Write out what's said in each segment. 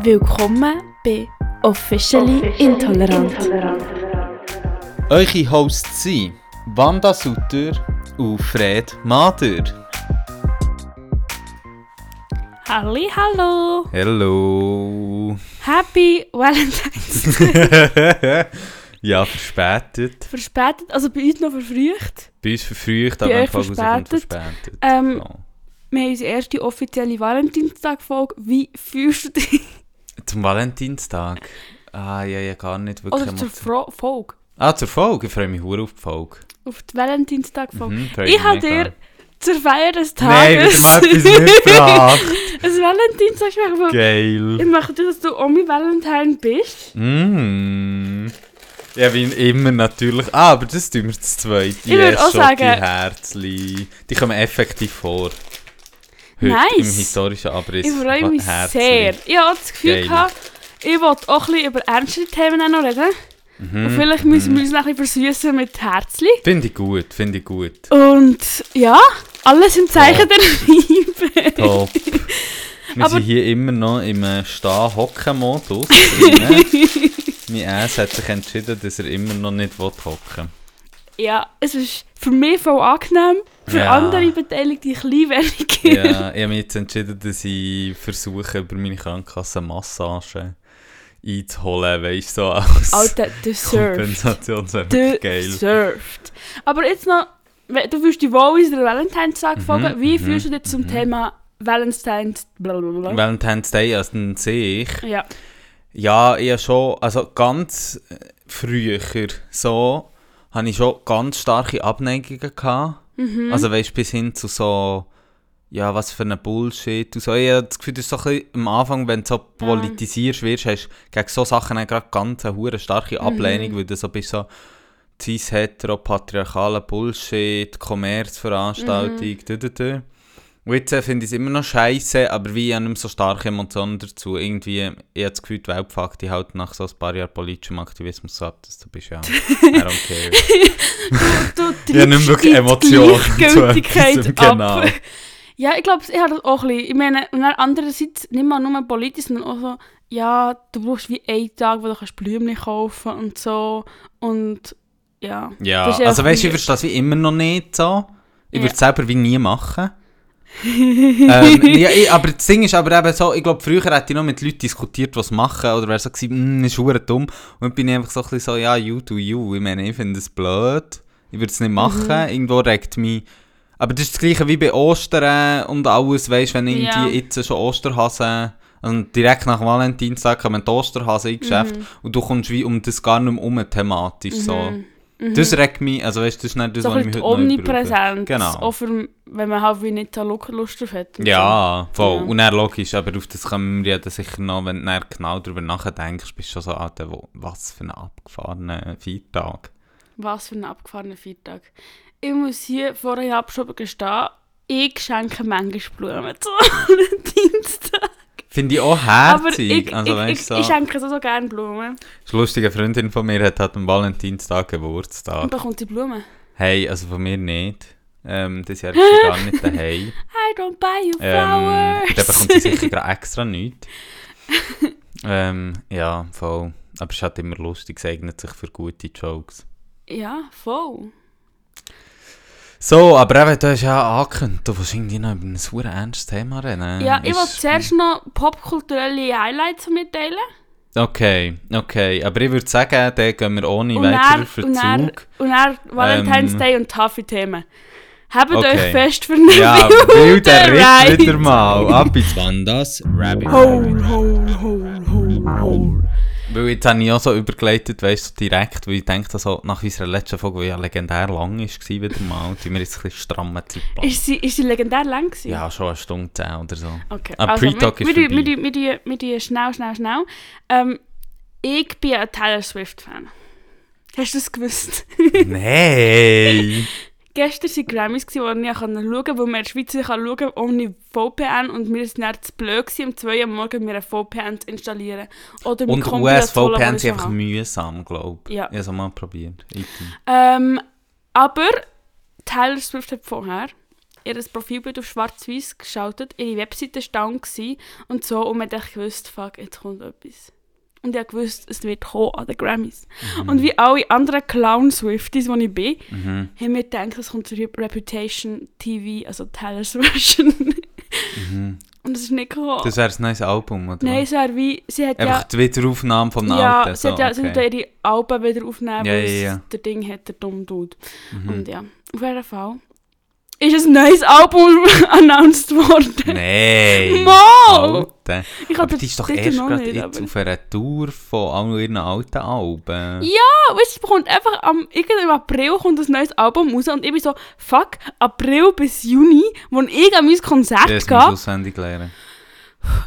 Willkommen bei Officially Intolerant. Eure Hosts sind Wanda Sutter und Fred Mader. Halli, hallo! Hello! Happy Valentine's ja, verspätet. Verspätet, also bei uns noch verfrüht. Bei uns verfrüht, aber rauskommt verspätet. verspätet. Ähm, So. Wir haben unsere erste offizielle Valentinstag-Folge. Wie fühlst du dich? Zum Valentinstag? Ah, ja, ja, gar nicht wirklich. Oder zur. Fro Folge? ah, zur Folge? Ich freue mich hure auf die Folge. Auf die Valentinstag-Folge. Mhm, ich habe dir zur Feier des Nein, Tages wieder mal etwas mitgebracht. ein Valentinstag. Geil. Ich möchte, dass du Omi Valentine bist. Mm. Ja, wie immer natürlich. Ah, aber das tun wir zu zweit. Ich würd auch sagen- Herzli. Die kommen effektiv vor. Heute Nice. Im historischen Abriss. Ich freue mich Herzli. sehr. Ich habe das Gefühl, gehabt, ich wollte auch ein bisschen über ernste Themen noch reden. Mhm, Und vielleicht müssen wir uns noch ein bisschen versüßen mit Herzli. Finde ich gut, finde ich gut. Und ja, alles im Zeichen der Liebe. Top. Wir Aber- sind hier immer noch im äh, Stehen-Hocken-Modus. mein Ass hat sich entschieden, dass er immer noch nicht hocken will. Ja, es ist für mich voll angenehm. Für Ja. andere Beteiligte ein bisschen weniger. Ja, ich habe mich jetzt entschieden, dass ich versuche, über meine Krankenkasse Massage einzuholen, weißt du, so als Alter, deserved. Kompensation. Das wäre geil. Deserved. Aber jetzt noch, du fühlst dich wohl in der Valentinstag-Folge. Mhm, Wie mhm, fühlst du dich zum mhm. Thema Valentine's... Blablabla? Valentine's Day als an sich. Ja. Ja, ich habe schon, also ganz äh, früher so, habe ich schon ganz starke Abneigungen gehabt. Mhm. Also weißt bis hin zu so, ja, was für ein Bullshit und so. Ich habe das Gefühl, das ist so ein bisschen am Anfang, wenn du so politisierst wirst, hast du gegen so Sachen gerade ganz eine hure starke Ablehnung, weil du so bist so cis hetero patriarchaler Bullshit, Kommerzveranstaltung, Mhm. Und jetzt äh, finde ich es immer noch scheiße, aber wie ich habe nicht mehr so starke Emotionen dazu. Irgendwie, ich habe das Gefühl, die Welt fuckt dich halt nach so ein paar Jahren politischem Aktivismus ab, dass du bist ja, I don't care. Du Ich habe nicht mehr wirklich Emotionen zu genau. Ja, ich glaube, ich habe das auch ein bisschen. Ich meine, und dann andererseits nicht mal nur politisch, sondern auch so, ja, du brauchst wie einen Tag, wo du kannst Blümchen kaufen und so. Und ja. Ja, also weißt du, ich verstehe das wie immer noch nicht so. Ich Ja. würde es selber wie nie machen. Ähm, ja, ich, aber das Ding ist aber eben so, ich glaube, früher hätte ich noch mit Leuten diskutiert, was machen, oder wäre so gewesen, «Mm, ist verdammt dumm. Und dann bin ich einfach so ein bisschen so, ja, you do you. Ich meine, ich finde es blöd. Ich würde es nicht machen. Mhm. Irgendwo regt mich... Aber das ist das gleiche wie bei Ostern und alles, weißt du, wenn irgendwie Ja. jetzt schon Osterhasen... Und direkt nach Valentinstag kommen die Osterhasen in Geschäft Mhm. und du kommst wie um das gar nicht mehr um thematisch. So. Mhm. Das regt mich, also weißt du, das ist nicht das, so was ich heute. Omnipräsenz. Genau. Auch für, wenn man halt wie nicht so Lu- Lust drauf hat. Ja, voll. Ja. Und dann logisch, aber auf das kommen wir ja sicher noch, wenn du genau darüber nachdenkst, bist du schon so, Alter, wo, was für ein abgefahrener Feiertag. So. Was für ein abgefahrener Feiertag. Ich muss hier vorher abgeschoben gestehen, ich schenke manchmal Blumen zu Valentinstag. Finde ich auch Aber herzig. ich, also, ich, ich, du, ich so. schenke so, so gerne Blumen. eine lustige Freundin von mir hat, hat am Valentinstag Und Geburtstag. bekommt sie Blumen. Hey, also von mir nicht. Ähm, das Jahr ist sie gar nicht daheim. I don't buy you Ähm, flowers. dann bekommt sie sicher gerade extra nichts. ähm, ja, voll. Aber es ist halt immer lustig, es eignet sich für gute Jokes. ja, voll. So, aber eben, du hast ja angekündigt, du willst irgendwie noch über ein super ernstes Thema reden. Ja, ich wollte zuerst noch popkulturelle Highlights mitteilen. Okay, okay. Aber ich würde sagen, dann gehen wir ohne Und weiteren dann, und dann, Verzug. und dann Valentine's Ähm, Day und taffe Themen. Habt okay. euch fest für eine Ja, wilde wilder Ritt wieder mal. Ab ins Wandas Rabbit Hole, hole, hole, hole, hole. Weil jetzt habe ich auch so übergeleitet, weißt du, direkt, weil ich denke, also, nach unserer letzten Folge, die ja legendär lang war, wieder mal, tun wir jetzt ein bisschen strammen Zeitplan. Ist sie, ist sie legendär lang gewesen? Ja, schon eine Stunde zehn oder so. Okay, Ah, also, Pre-Talk ist wir, wir, wir schnell, schnell, schnell. Ähm, ich bin ein Taylor Swift-Fan. Hast du das gewusst? Nein! Gestern waren Grammys, wo ich nicht schauen konnte, weil man in der Schweiz nicht schauen kann ohne VPN und mir ist dann zu blöd gewesen, um 2 Uhr am Morgen mir ein VPN zu installieren. Oder Und US-VPN sind einfach mühsam, glaube ich. Ja. Ich habe es mal probiert. Ähm, aber Taylor Swift hat vorher ihr Profilbild auf schwarz-weiß geschaltet, ihre Webseite war gewesen und so und man gewusst, fuck, jetzt kommt etwas. Und ich wusste, es wird kommen an den Grammys. Mhm. Und wie alle anderen Clown-Swifties, die ich bin, Mhm. haben wir gedacht, es kommt zur Reputation TV, also Taylor's Version. Mhm. und es ist nicht gekommen. Das wäre ein neues Album, oder? Nein, es wäre wie, sie hat Einfach ja... die Wiederaufnahme vom Ja, Alten. sie hat ja, sie hat ja okay. ihre Alben wieder aufnehmen, Ja, weil ja, ja. der Ding hat, der dumme Dude. Mhm. Und ja, auf jeden Fall ist ein neues Album announced worden. Nein! Mal! Alter. Ich Aber die ist doch erst gerade nicht, jetzt aber- auf einer Tour von all ihren alten Alben. Ja, weißt, du, es kommt einfach am irgendwie im April kommt ein neues Album raus und ich bin so, fuck, April bis Juni, wo ich an mein Konzert Das gehe, auswendig lernen.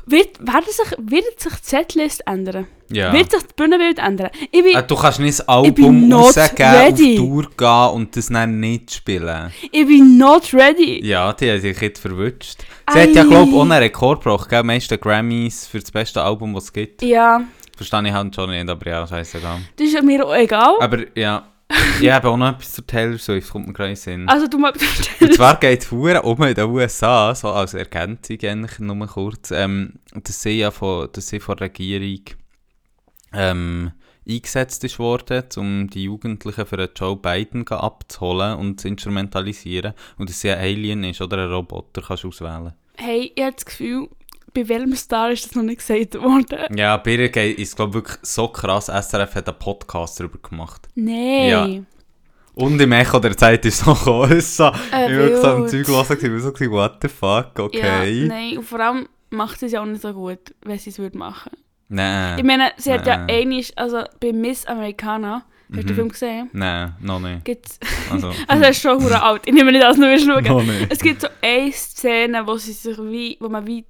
Wird, werden sich, wird sich die Setlist ändern. Ja. Wird sich das Bühnenbild ändern. Ich bin, Ah, du kannst nicht das Album rausgeben, ready. auf Tour gehen und das dann nicht spielen. ich bin not ready. Ja, die hat sich jetzt verwünscht. Sie hat ja, glaube ich, auch einen Rekord gebrochen, gell? Meiste Grammys für das beste Album, was es gibt. Ja, Verstehe ich halt schon nicht, aber ja, scheißegal. das ist mir auch egal. Aber ja, ich habe auch noch etwas zu Taylor Swift, kommt mir den Sinn. Also du mal... Und zwar geht es um in den USA, so als Ergänzung eigentlich nur kurz, ähm, dass sie ja von, dass sie von der Regierung ähm, eingesetzt ist worden, um die Jugendlichen für Joe Biden abzuholen und zu instrumentalisieren. Und dass sie ein Alien ist oder ein Roboter, kannst du auswählen. hey, ich habe das Gefühl, bei welchem Star ist das noch nicht gesagt worden? Ja, geht- ist glaube wirklich so krass, SRF hat einen Podcast darüber gemacht. Nein. Ja. Und im Echo der Zeit ist es noch so, Äh, ich war so am. Zeug ich war so, gewesen, what the fuck, okay. Ja, nein, und vor allem macht sie es ja auch nicht so gut, wenn sie es würde machen. Nein. Ich meine, sie hat ja einiges, also bei Miss Americana, hast du den Mhm. Film gesehen? Nein, noch nicht. Gibt's, Also, also er ist schon hure alt, ich nehme nicht als nur schauen. noch nicht. Es gibt so eine Szene, wo, sie sich wie, wo man wie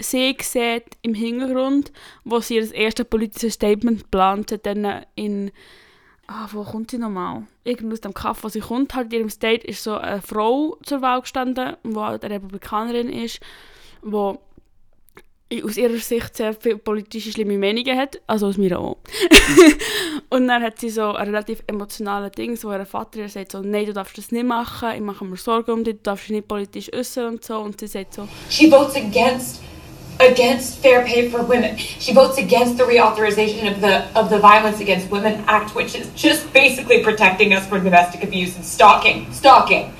sie sieht im Hintergrund, wo sie das erste politische Statement geplant hat, dann in... Ah, wo kommt sie nochmal? Irgendwo aus dem Kaff, wo sie kommt, halt in ihrem State ist so eine Frau zur Wahl gestanden, die eine Republikanerin ist, die aus ihrer Sicht sehr viele politische schlimme Meinungen hat, also aus mir auch. und dann hat sie so ein relativ emotionales Ding, wo ihr Vater ihr sagt so, nein, du darfst das nicht machen, ich mache mir Sorgen um dich, du darfst dich nicht politisch äußern und so. Und sie sagt so, She votes against against fair pay for women. She votes against the reauthorization of the of the Violence Against Women Act, which is just basically protecting us from domestic abuse and stalking. Stalking.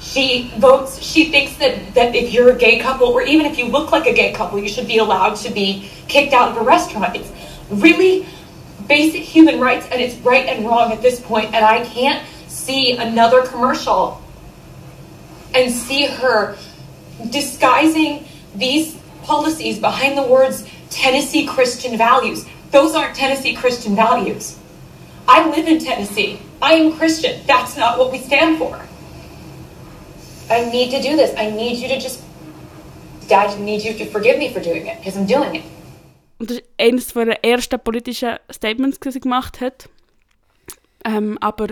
She votes. She thinks that that if you're a gay couple, or even if you look like a gay couple, you should be allowed to be kicked out of a restaurant. It's really basic human rights, and it's right and wrong at this point. And I can't see another commercial and see her disguising these policies behind the words Tennessee Christian values. Those aren't Tennessee Christian values. I live in Tennessee. I am Christian. That's not what we stand for. I need to do this. I need you to just. Dad, need you to forgive me for doing it because I'm doing it. und das ist eines der ersten politischen Statements, die sie gemacht hat. Ähm, aber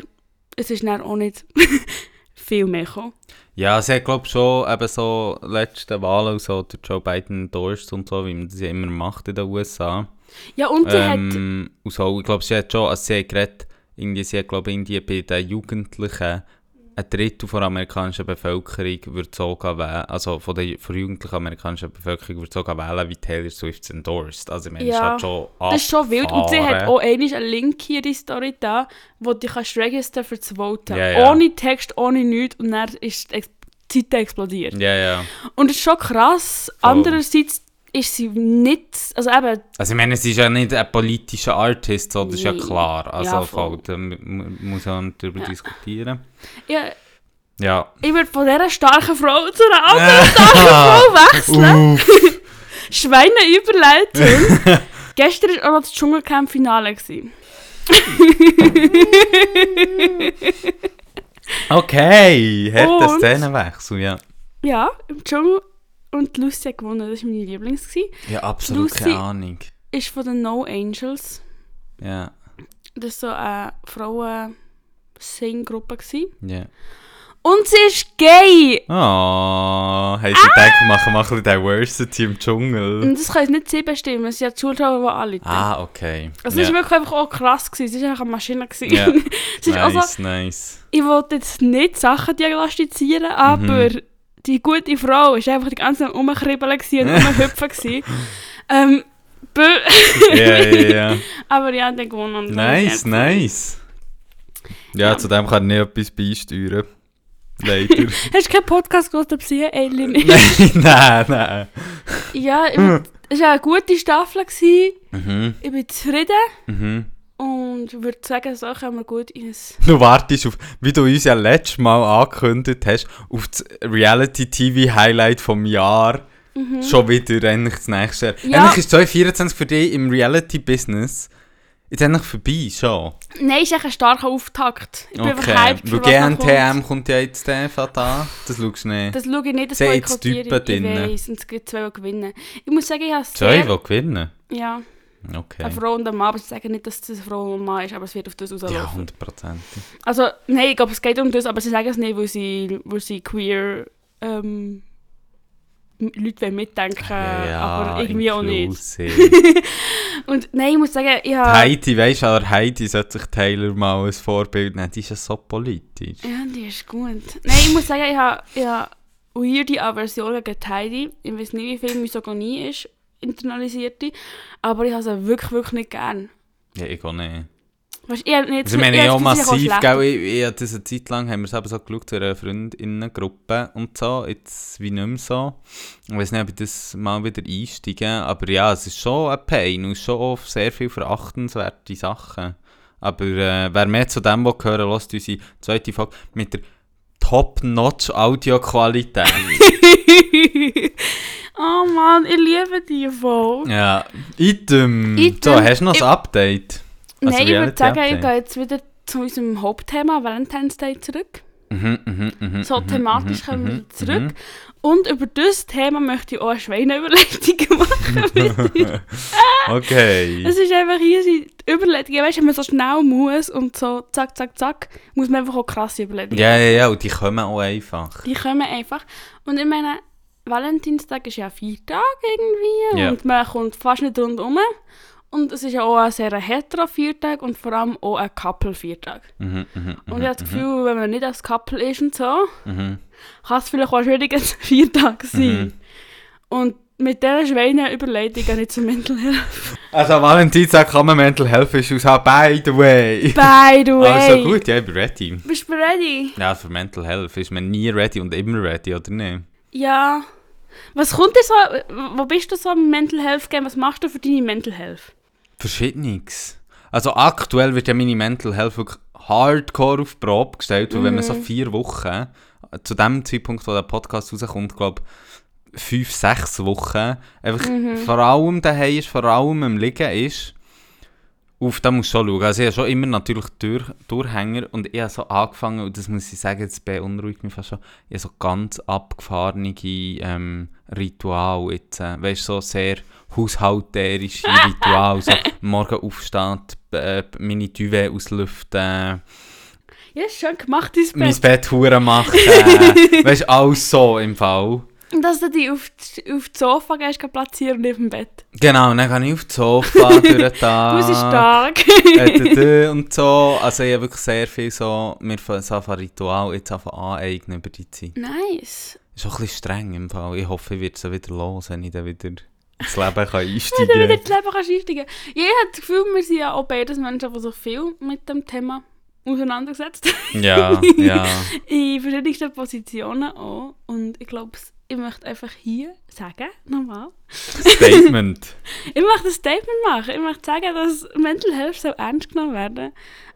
es ist dann auch nicht viel mehr gekommen. Ja, sie hat glaube schon eben so letzte Wahlen so der Joe Biden endorsed und so, wie man das immer macht in den USA. Ja, und sie hat... Ähm, und so, ich glaube, sie hat schon, also sie hat geredet, irgendwie, sie hat glaube ich irgendwie bei den Jugendlichen ein Drittel von der amerikanischen Bevölkerung würde sogar wählen, also von der, von der jugendlichen amerikanischen Bevölkerung würde sogar wählen, wie Taylor Swift endorsed. Also ich meine, das ist Ja, halt schon Das ist schon wild. Und sie hat auch einmal einen Link hier in die Story da, wo du kannst register für das Voten. Ja, ja. Ohne Text, ohne nichts. Und dann ist die Seite explodiert. Ja, ja. Und das ist schon krass. Voll. Andererseits ist sie nicht... Also eben, Also ich meine, sie ist ja nicht ein politischer Artist, so, das ist ja klar. Also Ja, voll. da mu- mu- muss man darüber Ja. diskutieren. ja, Ja. ich würde von dieser starken Frau zu einer anderen starken Frau wechseln. Schweineüberleitung. Gestern war auch noch das Dschungelcamp-Finale. Okay, der Szenenwechsel, ja. Ja, im Dschungel. Und Lucy hat gewonnen. Das war meine Lieblings. gewesen. Ja, absolut Lucy- keine Ahnung. Ist von den No Angels. Ja, Das war so eine Frauen-Sing-Gruppe. ja. Und sie ist gay! Oh, haben sie gedacht, wir machen mal ein bisschen Diversity im Dschungel. Und das können sie nicht sie bestimmen. Sie hat die Zuschauer, die alle. Ah, okay. Also es war wirklich einfach auch krass. Gewesen. Sie war einfach eine Maschine. Gewesen. Ja. es ist auch so, nice, nice. ich wollte jetzt nicht Sachen diagnostizieren, aber Mhm. Die gute Frau ist einfach die ganze Zeit rumkribbeln und rumhüpfen ähm, bö. Ja, ja, ja. Aber ja, der gewonnen. Nice, nice. Ja, Ja. zu dem kann ich nicht etwas beisteuern. Leider. Hast du keinen Podcast gehört, ob sie Alien nein, nein, nein. Ja, es war eine gute Staffel. Gewesen. Mhm, Ich bin zufrieden mhm. Und würde sagen, so können wir gut in ein... Du wartest auf, wie du uns ja letztes Mal angekündigt hast, auf das Reality-TV-Highlight vom Jahr. Schon wieder eigentlich das nächste Jahr. Mhm. Ja. Eigentlich ist 2024 für dich im Reality-Business jetzt endlich vorbei, schon. Nein, ist echt ein starker Auftakt. Ich bin Okay, hyped, weil GNTM kommt. kommt ja jetzt der da. Das schaust du nicht. Das schaue ich nicht, das boykottiere Typen ich. Ich drin. weiss, und es gibt zwei, die gewinnen. Ich muss sagen, ich habe Zwei, sehr... die gewinnen? Ja, Okay. eine Frau und ein Mann, aber sie sagen nicht, dass es eine Frau und ein Mann ist, aber es wird auf das Ja, rauslaufen. hundertprozentig. Also, nein, ich glaube, es geht um das, aber sie sagen es nicht, weil sie, weil sie queer ähm, Leute mitdenken aber irgendwie auch nicht. Und nein, ich muss sagen, ich habe... Heidi, weißt du, aber Heidi sollte sich Taylor mal als Vorbild nehmen. Die ist ja so politisch. Ja, die ist gut. Nein, ich muss sagen, ich habe, ich habe weirde Aversion gegen Heidi. Ich weiß nicht, wie viel Misogonie ist, internalisierte, aber ich habe sie wirklich, wirklich nicht gern. Ja, ich auch nicht. Weißt, ich nicht Also, ich meine, ich ja, massiv, ich gell, ich, ich das eine Zeit lang, haben wir es eben so geschaut, zu einer Freundinnengruppe und so, jetzt wie nicht mehr so. Ich weiß nicht, ob ich das mal wieder einsteige, aber ja, es ist schon ein Pain und es schon oft sehr viel verachtenswerte Sachen. Aber äh, wer mehr zu dem will hören lasst unsere zweite Folge mit der Top-Notch-Audioqualität. oh Mann, ich liebe die Folge. ja, Item. Item. So, hast du noch ein Ich- Update? Also Nein, ich würde sagen, ich Reality-Update. gehe jetzt wieder zu unserem Hauptthema Valentine's Day zurück. Mhm, mhm, mhm, So mhm, thematisch mhm, kommen wir mhm, zurück. mhm. Und über dieses Thema möchte ich auch eine Schweineüberleitung machen. Okay. Es ist einfach hier die Überleitung. Weißt du, wenn man so schnell muss und so zack, zack, zack, muss man einfach auch krasse Überlegungen Ja, ja, ja, und die kommen auch einfach. Die kommen einfach. Und ich meine, Valentinstag ist ja ein Feiertag irgendwie Ja. und man kommt fast nicht rundherum. Und es ist ja auch ein sehr hetero Viertag und vor allem auch ein Couple-Viertag. Mhm, mhm, Und ich habe das Gefühl, wenn man nicht als Couple ist und so, mhm. kann es vielleicht auch ein schwieriger Viertag sein. Mhm. Und mit dieser Schweine-Überleitung gehe ich zum Mental Health. Also, Valentinstag kann man Mental Health Issues haben, by the way. By the way. Also gut, ja, ich bin ready. Bist du ready? Ja, für Mental Health ist man nie ready und immer ready, oder nicht? Ja. Was kommt dir so, wo bist du so im Mental Health Game? Was machst du für deine Mental Health? Verschiedenes. Also aktuell wird ja meine Mental Health wirklich hardcore auf die Probe gestellt, weil wenn man so vier Wochen, zu dem Zeitpunkt, wo der Podcast rauskommt, glaube fünf, sechs Wochen, einfach vor allem daheim ist, vor allem am Liegen ist, auf das musst du schon schauen. Also ich habe schon immer natürlich Durch Durchhänger und ich habe so angefangen, und das muss ich sagen, jetzt beunruhigt mich fast schon, ich habe so ganz abgefahrene ähm, Ritual jetzt, äh, weißt du, so sehr haushalterische Ritual, so morgen aufstehen, äh, meine Duvet auslüften, Ja, ist schön gemacht, dein mein Bett. Bett hure machen, äh, weißt du, alles so im Fall. Und dass du dich auf, die- auf das Sofa gehst, kannst platzieren und auf dem Bett. Genau, dann gehe ich auf das Sofa durch den Tag. Du bist stark. äh, und so. Also ich habe wirklich sehr viel so, mir von Ritual jetzt einfach aneignen über die Zeit. nice. Ist auch ein bisschen streng im Fall. Ich hoffe, ich werde es wieder los, wenn ich dann wieder ins Leben kann Wenn du einsteigen wieder kann. ins Leben kannst einsteigen Ich habe das Gefühl, wir sind ja auch beides Menschen, die sich viel mit dem Thema auseinandergesetzt ja, ja. In verschiedensten Positionen auch. Und ich glaube, ich möchte einfach hier sagen, nochmal, Statement. ich möchte ein Statement machen. Ich möchte sagen, dass Mental Health soll ernst genommen werden.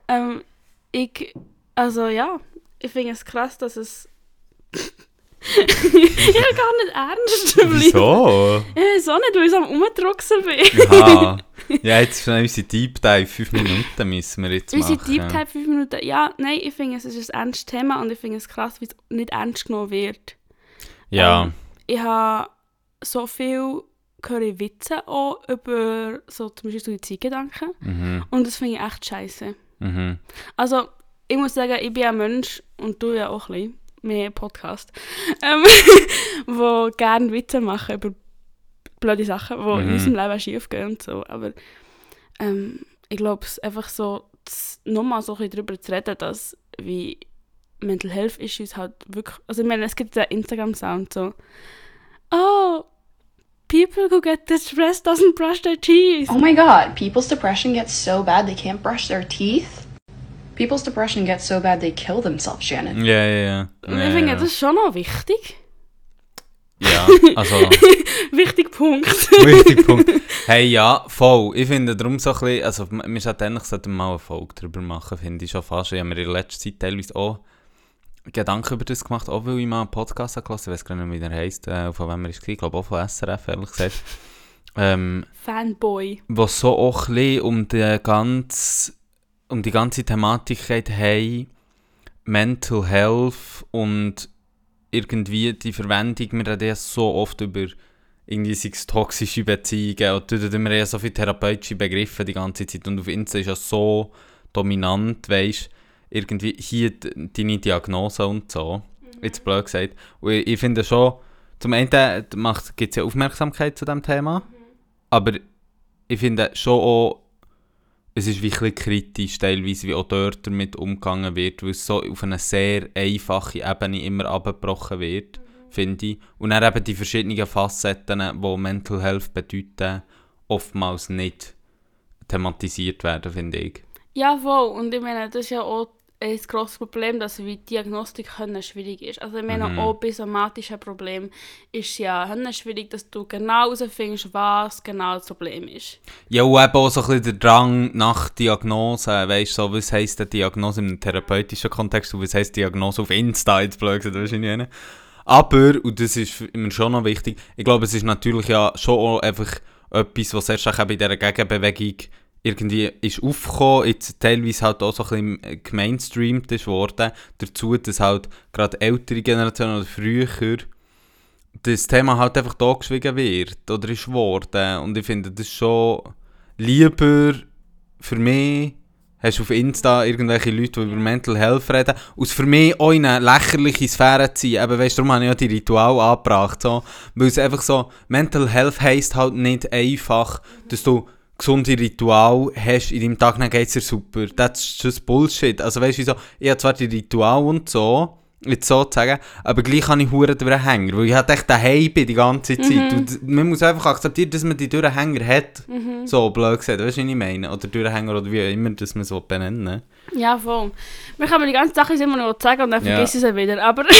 Ähm, ich, also ja, ich finde es krass, dass es... ich will gar nicht ernst. Wieso? Ich weiß auch nicht, weil ich so am Umdrucksen bin. Aha. Ja, jetzt schnell unsere Deep Dive. Fünf Minuten müssen wir jetzt Unsere machen. Deep Type 5 Minuten. Ja, nein, ich finde, es ist ein ernstes Thema und ich finde es krass, wie es nicht ernst genommen wird. Ja. Ähm, ich habe so viel höre Witze auch über so zum Beispiel Suizidgedanken Mhm. und das finde ich echt scheiße. Mhm. Also, ich muss sagen, ich bin ein Mensch und du ja auch ein bisschen, mehr Podcast, ähm, wo gerne Witze machen über blöde Sachen, die in Mhm. unserem Leben schief gehen und so. Aber ähm, ich glaube, es einfach so, nochmal so ein bisschen darüber zu reden, dass wie Mental Health Issues halt wirklich, also ich meine, es gibt ja Instagram-Sound so, oh, people who get depressed doesn't brush their teeth. Oh my god, people's depression gets so bad they can't brush their teeth? People's depression gets so bad they kill themselves, Shannon. Ja, ja, ja. Und ich finde, das ist schon noch wichtig. Ja, also... Wichtig Punkt. Wichtig Punkt. Hey, ja, voll. Ich finde darum so ein bisschen, also wir sollten eigentlich mal eine Folge darüber machen, finde ich schon fast. Ich habe mir in letzter Zeit teilweise auch Gedanken über das gemacht, auch weil ich mal einen Podcast habe ich weiß gar nicht mehr, wie der heisst, äh, von wem er ist, ich glaube auch von SRF, ehrlich gesagt. Ähm, Fanboy. wo so auch ein bisschen um die ganze, um die ganze Thematik geht, hey, Mental Health und irgendwie die Verwendung, wir reden ja so oft über irgendwie sei es toxische Beziehungen und da wir ja so viele therapeutische Begriffe die ganze Zeit und auf Insta ist ja so dominant, weisst irgendwie hier deine Diagnose und so, jetzt blöd gesagt. Und ich, ich finde schon, zum einen gibt es ja Aufmerksamkeit zu diesem Thema, aber ich finde schon auch, es ist wirklich kritisch teilweise, wie auch dort damit umgegangen wird, weil es so auf eine sehr einfache Ebene immer abgebrochen wird, finde ich. Und dann eben die verschiedenen Facetten, die Mental Health bedeuten, oftmals nicht thematisiert werden, finde ich. Ja, voll. Und ich meine, das ist ja auch ein grosses Problem, dass die Diagnostik schwierig ist. Also ich meine, Mhm. auch bei somatischen Problemen ist ja können schwierig, dass du genau herausfindest, was genau das Problem ist. Ja, und eben auch so ein bisschen der Drang nach Diagnose, weißt du, so, was heisst eine Diagnose im therapeutischen Kontext und was heisst Diagnose auf Insta, jetzt blöd gesagt, weisst du? Aber, und das ist mir schon noch wichtig, ich glaube, es ist natürlich ja schon auch einfach etwas, was erst auch bei dieser Gegenbewegung irgendwie ist aufgekommen, jetzt teilweise halt auch so ein bisschen gemainstreamt ist worden, dazu, dass halt gerade ältere Generationen oder früher das Thema halt einfach da geschwiegen wird oder ist worden. Und ich finde das schon lieber für mich, hast du auf Insta irgendwelche Leute, die über Mental Health reden, aus für mich auch in eine lächerliche Sphäre ziehen. Eben, weißt du, darum habe ich ja die Ritual angebracht. So. Weil es einfach so, Mental Health heisst halt nicht einfach, dass du gesunde Ritual hast, in deinem Tag geht es dir super. That's just Bullshit. Also weißt du, wieso? ich habe zwar die Ritual und so, jetzt so zu sagen, aber gleich habe ich Huren durch den Hänger, weil ich halt echt daheim bin die ganze Zeit. Und man muss einfach akzeptieren, dass man die Durchhänger hat. So, blöd gesagt, weißt du, was ich meine? Oder Durchhänger oder wie auch immer, dass man so benennen. Ja, voll. Wir können die ganze Sache immer noch sagen und dann Ja. vergessen sie es wieder. Aber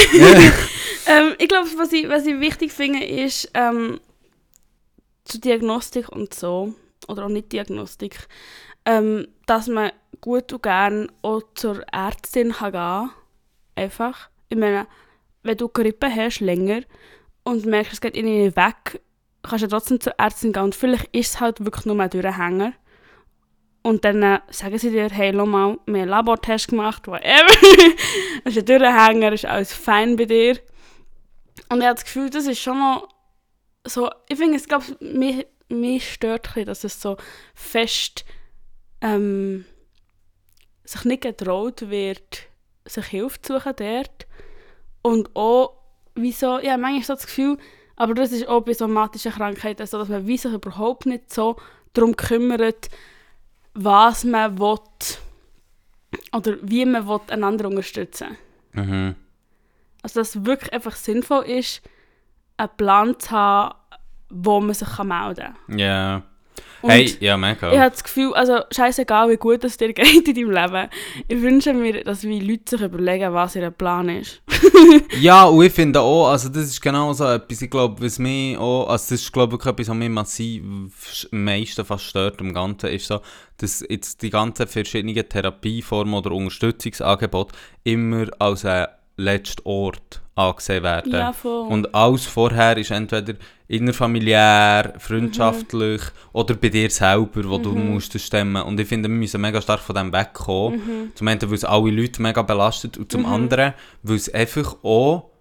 ähm, ich glaube, was ich, was ich wichtig finde, ist ähm, zur Diagnostik und so, oder auch nicht Diagnostik, ähm, dass man gut und gern auch zur Ärztin kann gehen Einfach. Ich meine, wenn du Grippe hast, länger, und merkst, es geht irgendwie weg, kannst du trotzdem zur Ärztin gehen. Und vielleicht ist es halt wirklich nur ein Durchhänger. Und dann äh, sagen sie dir, hey, schau mal, wir einen Labortest gemacht, whatever. das ist ein Durchhänger, ist alles fein bei dir. Und ich habe das Gefühl, das ist schon noch so, ich finde, es glaube mich, mich stört ein bisschen, dass es so fest ähm, sich nicht getraut wird, sich Hilfe zu suchen dort. Und auch, wieso, ja, manchmal so das Gefühl, aber das ist auch bei somatischen Krankheiten so, dass man wie sich überhaupt nicht so darum kümmert, was man will oder wie man will, einander unterstützen Mhm. Also dass es wirklich einfach sinnvoll ist, einen Plan zu haben, wo man sich kann melden kann. Ja. Und Hey, ja, mega. ich habe das Gefühl, also scheißegal, wie gut es dir geht in deinem Leben, ich wünsche mir, dass wie Leute sich überlegen, was ihr Plan ist. Ja, und ich finde auch, also das ist genau so etwas, ich glaube, was mich auch, also das ist glaube ich etwas, was mich massiv am meisten fast stört am Ganzen, ist so, dass jetzt die ganzen verschiedenen Therapieformen oder Unterstützungsangebote immer als ein letzter Ort angesehen werden. Ja, voll. Und alles vorher ist entweder innerfamiliär, freundschaftlich oder bei dir selber, wo du musst stemmen. Und ich finde, wir müssen mega stark von dem wegkommen. Zum einen, weil es alle Leute mega belastet und zum anderen, weil es einfach auch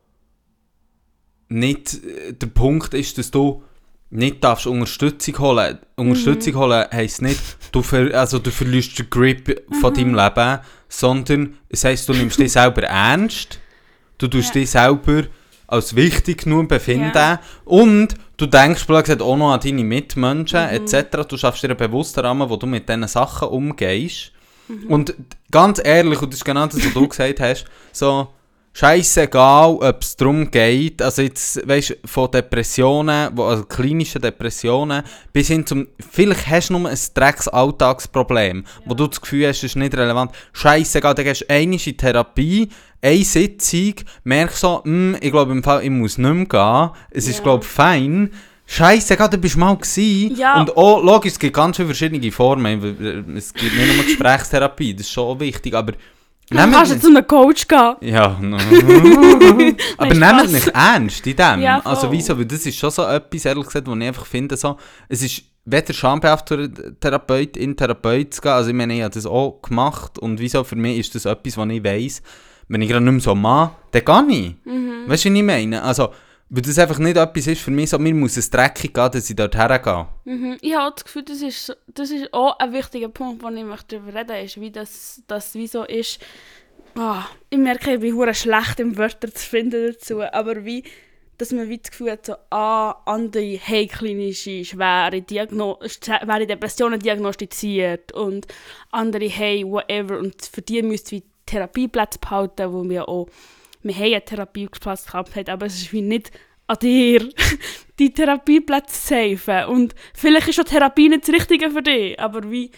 nicht äh, der Punkt ist, dass du nicht darfst Unterstützung holen. Unterstützung holen heisst nicht, du, ver also du verlierst den Grip von deinem Leben, sondern es heisst, du nimmst dich selber ernst, du tust Ja. dich selber als wichtig genug befinden Ja. und du denkst gesagt, auch noch an deine Mitmenschen etc. Du schaffst dir einen bewussten Rahmen, wo du mit diesen Sachen umgehst Und ganz ehrlich, und das ist genau das, was du gesagt hast, so scheißegal, ob es darum geht, also jetzt, weißt von Depressionen, also klinischen Depressionen, bis hin zum, vielleicht hast du nur ein Drecks-Alltagsproblem, wo du das Gefühl hast, es ist nicht relevant. Scheißegal, dann gehst du die Therapie, eine Sitzung, merkst so, hm, ich glaube im Fall, ich muss nicht mehr gehen, es ist, Ja. glaube ich, fein. Scheißegal, du bist mal gewesen. Ja. Und auch, logisch, es gibt ganz viele verschiedene Formen. Es gibt nicht nur Gesprächstherapie, das ist schon wichtig, aber... Du kannst jetzt zu einem Coach gehen. ja, no. aber nehmt nicht ernst in dem. Ja, also wieso? Weil das ist schon so etwas, ehrlich gesagt, wo ich einfach finde, so, es ist weder schambehaftet, Therapeutin, Therapeut zu gehen, also ich meine, ich habe das auch gemacht und wieso, für mich ist das etwas, was ich weiss, wenn ich gerade nicht mehr so mache, dann gehe ich. Mhm. Weißt du, was ich meine? Also, weil das einfach nicht etwas ist für mich, so, mir muss es dreckig gehen, dass ich dort hergehe. Mhm. Ich habe das Gefühl, das ist, das ist auch ein wichtiger Punkt, wo ich möchte darüber reden ist, wie das, das wie so ist. Ah, ich merke, ich bin schlecht im Wörter zu finden dazu, aber wie, dass man wie das Gefühl hat, so, ah, andere haben klinische, schwere, Diagno schwere Depressionen diagnostiziert und andere haben whatever und für die müsst ihr wie Therapieplätze behalten, wo wir auch, wir haben einen Therapieplatz gehabt, aber es ist wie nicht an dir, die Therapieplätze zu safen. Und vielleicht ist schon Therapie nicht das Richtige für dich, aber wie...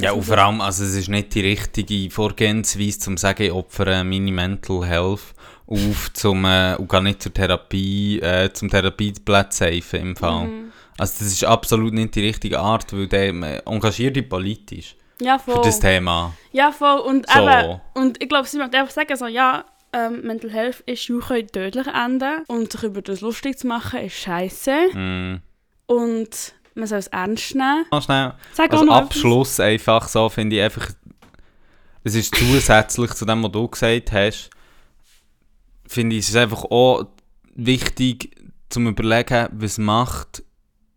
Ja, und vor allem, also es ist nicht die richtige Vorgehensweise, zum zu sagen, ich opfere meine Mental Health auf zum, äh, und gehe nicht zur Therapie, äh, zum Therapieplatz safen im Fall. Mhm. Also das ist absolut nicht die richtige Art, weil der äh, engagiert dich politisch Ja, für voll. das Thema. Ja, voll. Und, So. eben, und ich glaube, sie möchte einfach sagen, so, ja, ähm, Mental Health Issues können tödlich enden und sich über das lustig zu machen ist scheiße. Mm. Und man soll es ernst nehmen. Noch schnell, Sag als Abschluss einfach so, finde ich einfach, es ist zusätzlich zu dem, was du gesagt hast, finde ich es ist einfach auch wichtig, zum überlegen, was macht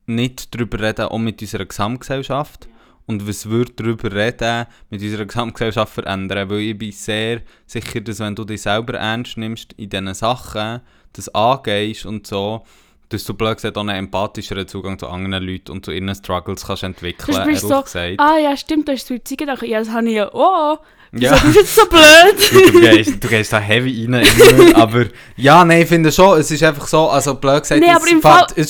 nicht darüber reden, auch mit unserer Gesamtgesellschaft und was würde darüber reden, mit unserer Gesamtgesellschaft verändern, weil ich bin sehr sicher, dass wenn du dich selber ernst nimmst in diesen Sachen, das angehst und so, dass du blöd gesagt auch einen empathischeren Zugang zu anderen Leuten und zu ihren Struggles kannst entwickeln, bist so, gesagt. ah ja, stimmt, du hast Suizidgedanken. Ja, das habe ich ja auch. Ja. Bist du jetzt so blöd? du, gehst, du gehst da heavy rein, immer, aber ja, nein, ich finde schon, es ist einfach so, also blöd gesagt, Nee, es,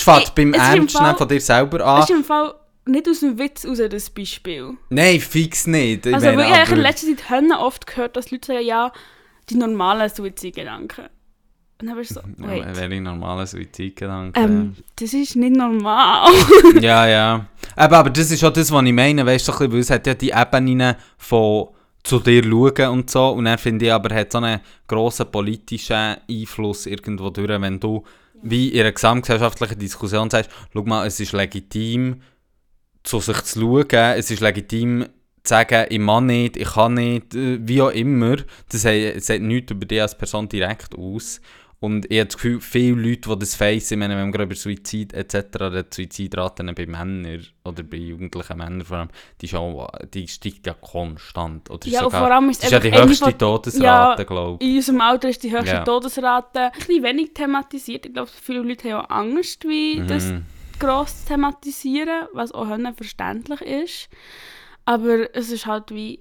fängt, beim ist Fall- von dir selber Das an. Nicht aus dem Witz raus, das Beispiel. Nein, fix nicht. Ich Also, meine, ich habe in letzter Zeit oft gehört, dass Leute sagen, ja, die normalen Suizidgedanken. Und dann bist du so, Ja, wait, wäre normale Suizidgedanken. ähm, das ist nicht normal. ja, ja. Aber, aber das ist auch das, was ich meine, weißt du, weil es hat ja die Ebenen von zu dir schauen und so. Und dann finde ich aber, hat so einen grossen politischen Einfluss irgendwo durch, wenn du wie in einer gesamtgesellschaftlichen Diskussion sagst, schau mal, es ist legitim, zu sich zu schauen, es ist legitim, zu sagen, ich kann nicht, ich kann nicht, äh, wie auch immer. Das sagt, nichts über dich als Person direkt aus. Und ich habe das Gefühl, viele Leute, die das face, ich meine, wenn wir gerade über Suizid etc., die Suizidraten bei Männern oder bei jugendlichen Männern vor allem, die, ist auch, die steigt ja konstant. Oder Ja, und sogar, vor allem ist das ist ja die höchste von- Todesrate, glaube ich. In unserem Alter ist die höchste Ja. Todesrate ein bisschen wenig thematisiert. Ich glaube, viele Leute haben auch Angst, wie das Mhm. Gross thematisieren, was auch verständlich ist. Aber es ist halt wie...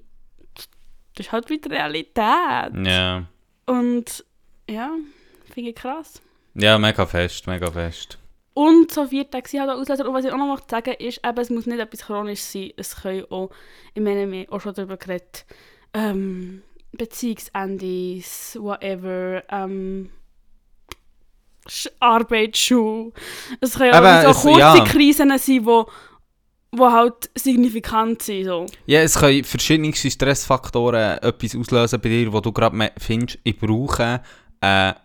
Das ist halt wie die Realität. Ja. Und ja, finde ich krass. ja, mega fest, mega fest. Und so vier Tage sind halt auch Auslöser. Und was ich auch noch möchte sagen ist, eben, es muss nicht etwas chronisch sein. Es können auch, ich meine, wir auch schon darüber geredet, ähm, Beziehungsendes, whatever, ähm, Arbeitsschule. Es können Aber auch es- kurze ja. Krisen sein, wo, wo halt signifikant sind. So. Ja, es können verschiedenste Stressfaktoren etwas auslösen bei dir, wo du gerade findest, ich brauche eine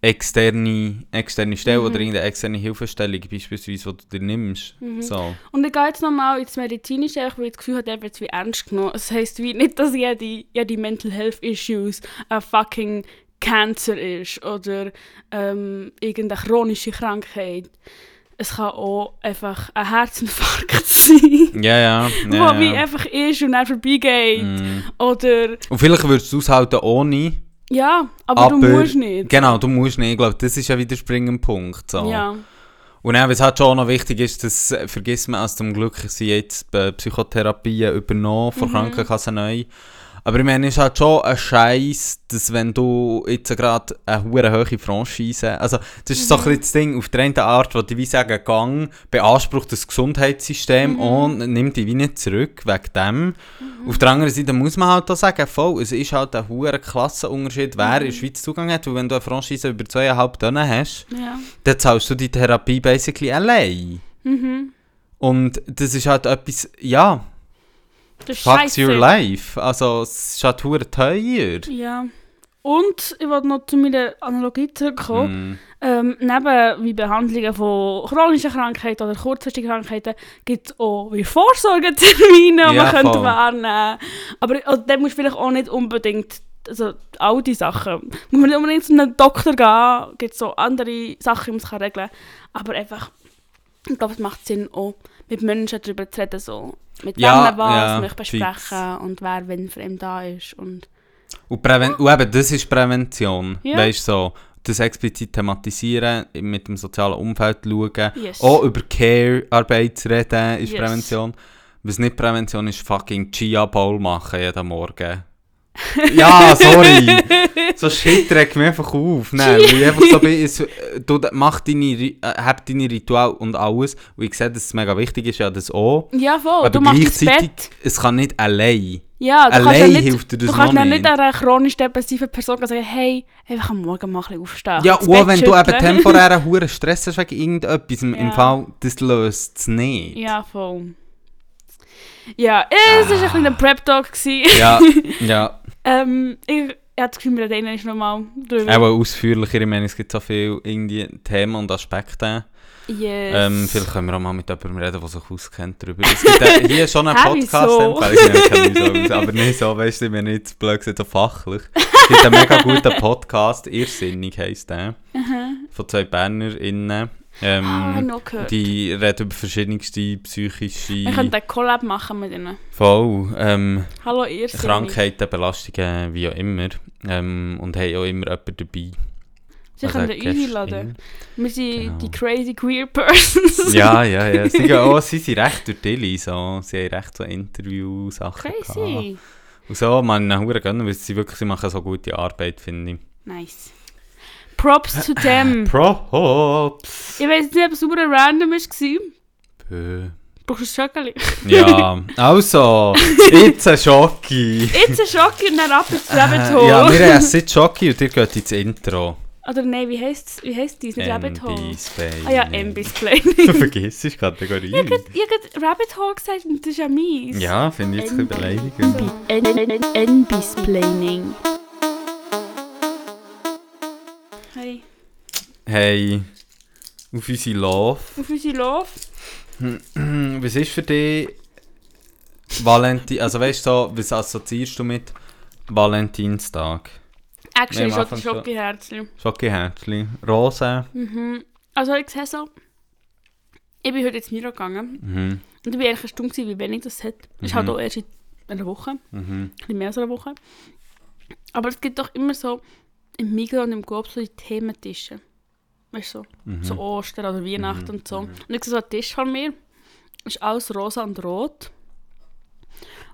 externe, externe Stelle Mhm. oder irgendeine externe Hilfestellung, beispielsweise, die du dir nimmst. Mhm. So. Und ich gehe jetzt nochmal ins Medizinische, weil ich das Gefühl habe, der wird wie ernst genommen. Es heisst wie nicht, dass jede, jede Mental Health Issues ein fucking Cancer ist oder ähm, irgendeine chronische Krankheit. Es kann auch einfach ein Herzinfarkt sein, Ja, ja. wo ja, wie ja. einfach ist und dann vorbeigeht. Mm. Oder, Und vielleicht würdest du es aushalten ohne. ja, aber, Aber, du musst nicht. Genau, du musst nicht. Ich glaube, das ist ja wieder der springende Punkt. So. Ja. Und dann, was halt schon noch wichtig ist, das vergisst man, also zum Glück sind jetzt äh, Psychotherapien übernommen von Krankenkasse neu. Aber ich meine, es ist halt schon ein Scheiß, dass wenn du jetzt gerade eine hohe hohe Franchise, also das ist so ein bisschen das Ding, auf der einen Art, wo die wie sagen, Gang beansprucht das Gesundheitssystem und nimmt die wie nicht zurück, wegen dem. Auf der anderen Seite muss man halt auch sagen, voll, es ist halt ein hoher Klassenunterschied, wer in der Schweiz Zugang hat, weil wenn du eine Franchise über zweieinhalb Tonnen hast, Ja. dann zahlst du die Therapie basically allein. Und das ist halt etwas, ja, Das ist fucks your life. Also, es ist halt teuer. Ja. Und ich wollte noch zu meiner Analogie zurückkommen. Mm. Ähm, neben wie Behandlungen von chronischen Krankheiten oder kurzfristigen Krankheiten gibt es auch wie Vorsorgetermine, die Ja, man könnte wahrnehmen Aber also, dann musst du vielleicht auch nicht unbedingt, also all die Sachen, muss man nicht unbedingt zu einem Doktor gehen, gibt so andere Sachen, die man kann regeln kann. Aber einfach, ich glaube, es macht Sinn, auch mit Menschen darüber zu reden, so mit Ja, wem was ja, möchte besprechen fix. und wer wenn für ihn da ist. Und Und, Präven und eben, das ist Prävention. Ja. Weißt so, das explizit thematisieren, mit dem sozialen Umfeld schauen, Yes. auch über Care-Arbeit zu reden, ist Yes. Prävention. Was nicht Prävention ist, fucking Chia Bowl machen jeden Morgen. ja, sorry. so Shit regt mich einfach auf. Nein, weil ich einfach so bin, es, du mach deine, Ri- äh, hab deine Ritual und alles. Und ich sehe, dass es mega wichtig ist, ja, das auch. ja, voll, Aber du machst das gleichzeitig, Bett. es kann nicht allein. Ja, du kannst Allein ja nicht, hilft dir das du kannst ja nicht. einer chronisch depressiven Person sagen, hey, einfach am Morgen mal ein bisschen aufstehen. Ja, Bett wenn du eben schütteln. temporären hohen Stress hast wegen irgendetwas, im, im Ja. Fall, das löst es nicht. Ja, voll. Ja, es war ein bisschen ein Prep-Talk. Ja, ja. Ähm, ich, habe das Gefühl, wir reden einmal nochmal drüber. Auch ausführlicher, ich meine, es gibt so viele irgendwie Themen und Aspekte. Yes. Ähm, vielleicht können wir auch mal mit jemandem reden, der sich auskennt darüber. Es gibt äh, hier schon einen Podcast, empfehle ich nicht, kenne mich so aber nicht so, weißt du, meine nicht blöd gesagt, so fachlich. Es gibt einen mega guten Podcast, Irrsinnig heisst der, von zwei BernerInnen. Ähm, Ah, noch gehört. die reden über verschiedenste psychische... wir können einen Collab machen mit ihnen. Voll. Ähm, Hallo, ihr Krankheiten, Belastungen, wie auch immer. Ähm, und haben auch immer jemanden dabei. Sie Also können Gäste einladen. in. Wir sind Genau. die crazy queer persons. Ja, ja, ja. Sie, gehen auch, sie sind recht durch Dilly, so. Sie haben recht so Interview-Sachen gehabt. Crazy. Und so, man gönnen, weil sie wirklich sie machen so gute Arbeit, finde ich. Nice. Props to them. Props! ich weiß nicht, ob es super random war. Bö. Brauchst du ein Schokolade? Ja, also, jetzt ein Schocki. Jetzt ein Schoki und dann ab ins Rabbit Hole. Ja, wir essen jetzt Schocki und ihr geht ins Intro. Oder nein, wie heisst wie heisst dies? Nicht Rabbit Hole. Ah ja, MB's Play. Du vergisst die Kategorie. ich habe gerade Rabbit Hole gesagt und das ist ja mies. Ja, finde ich jetzt ein bisschen beleidigend. NB's Planning. Hey, Hey, auf unsere Love. auf unsere Love. Was ist für dich Valentin... Also weißt du, so, was assoziierst du mit Valentinstag? Actually, die Anfang schon- Schokiherzchen. Schokiherzli, Rosen. Mhm. Also ich sehe so, ich bin heute ins Miro gegangen Mhm. und ich war eigentlich erstaunt, gewesen, wie wenig das hat. Das ist halt auch erst in einer Woche, Mhm. ein bisschen mehr als eine Woche. Aber es gibt doch immer so im Migros und im Coop so die Thementische. Weißt du, so, Mhm. so Ostern oder Weihnachten und so. Und ich sehe so einen Tisch vor mir, ist alles rosa und rot.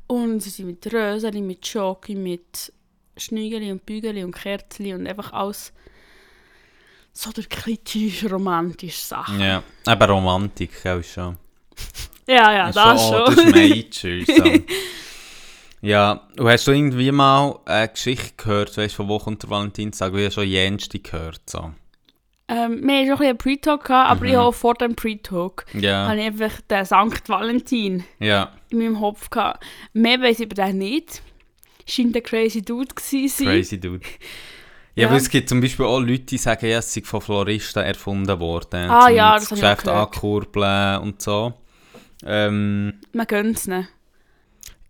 Und sie sind mit Röseli, mit Schoki, mit Schnügeli und Bügeli und Kerzli und einfach alles so der kritisch romantische Sachen. Ja, eben Romantik, gell, schon. Ja, ja, das so, schon. Das ist Major, so. Ja, und hast du irgendwie mal eine Geschichte gehört, weißt du, von wo kommt der Valentinstag? Wie hast du schon jenste gehört, so. ähm, wir hatten schon ein bisschen einen Pre-Talk, gehabt, aber Mhm. ich habe vor dem Pre-Talk habe ich einfach den Sankt Valentin ja, in meinem Kopf gehabt. Mehr weiß ich über den nicht. Scheint ein crazy Dude gewesen zu sein. crazy dude. Ja, Ja. weil es gibt zum Beispiel auch Leute, die sagen, ja, es sei von Floristen erfunden worden. Ah ja, das das Geschäft ankurbeln und so. Ähm, Man gönnt es nicht.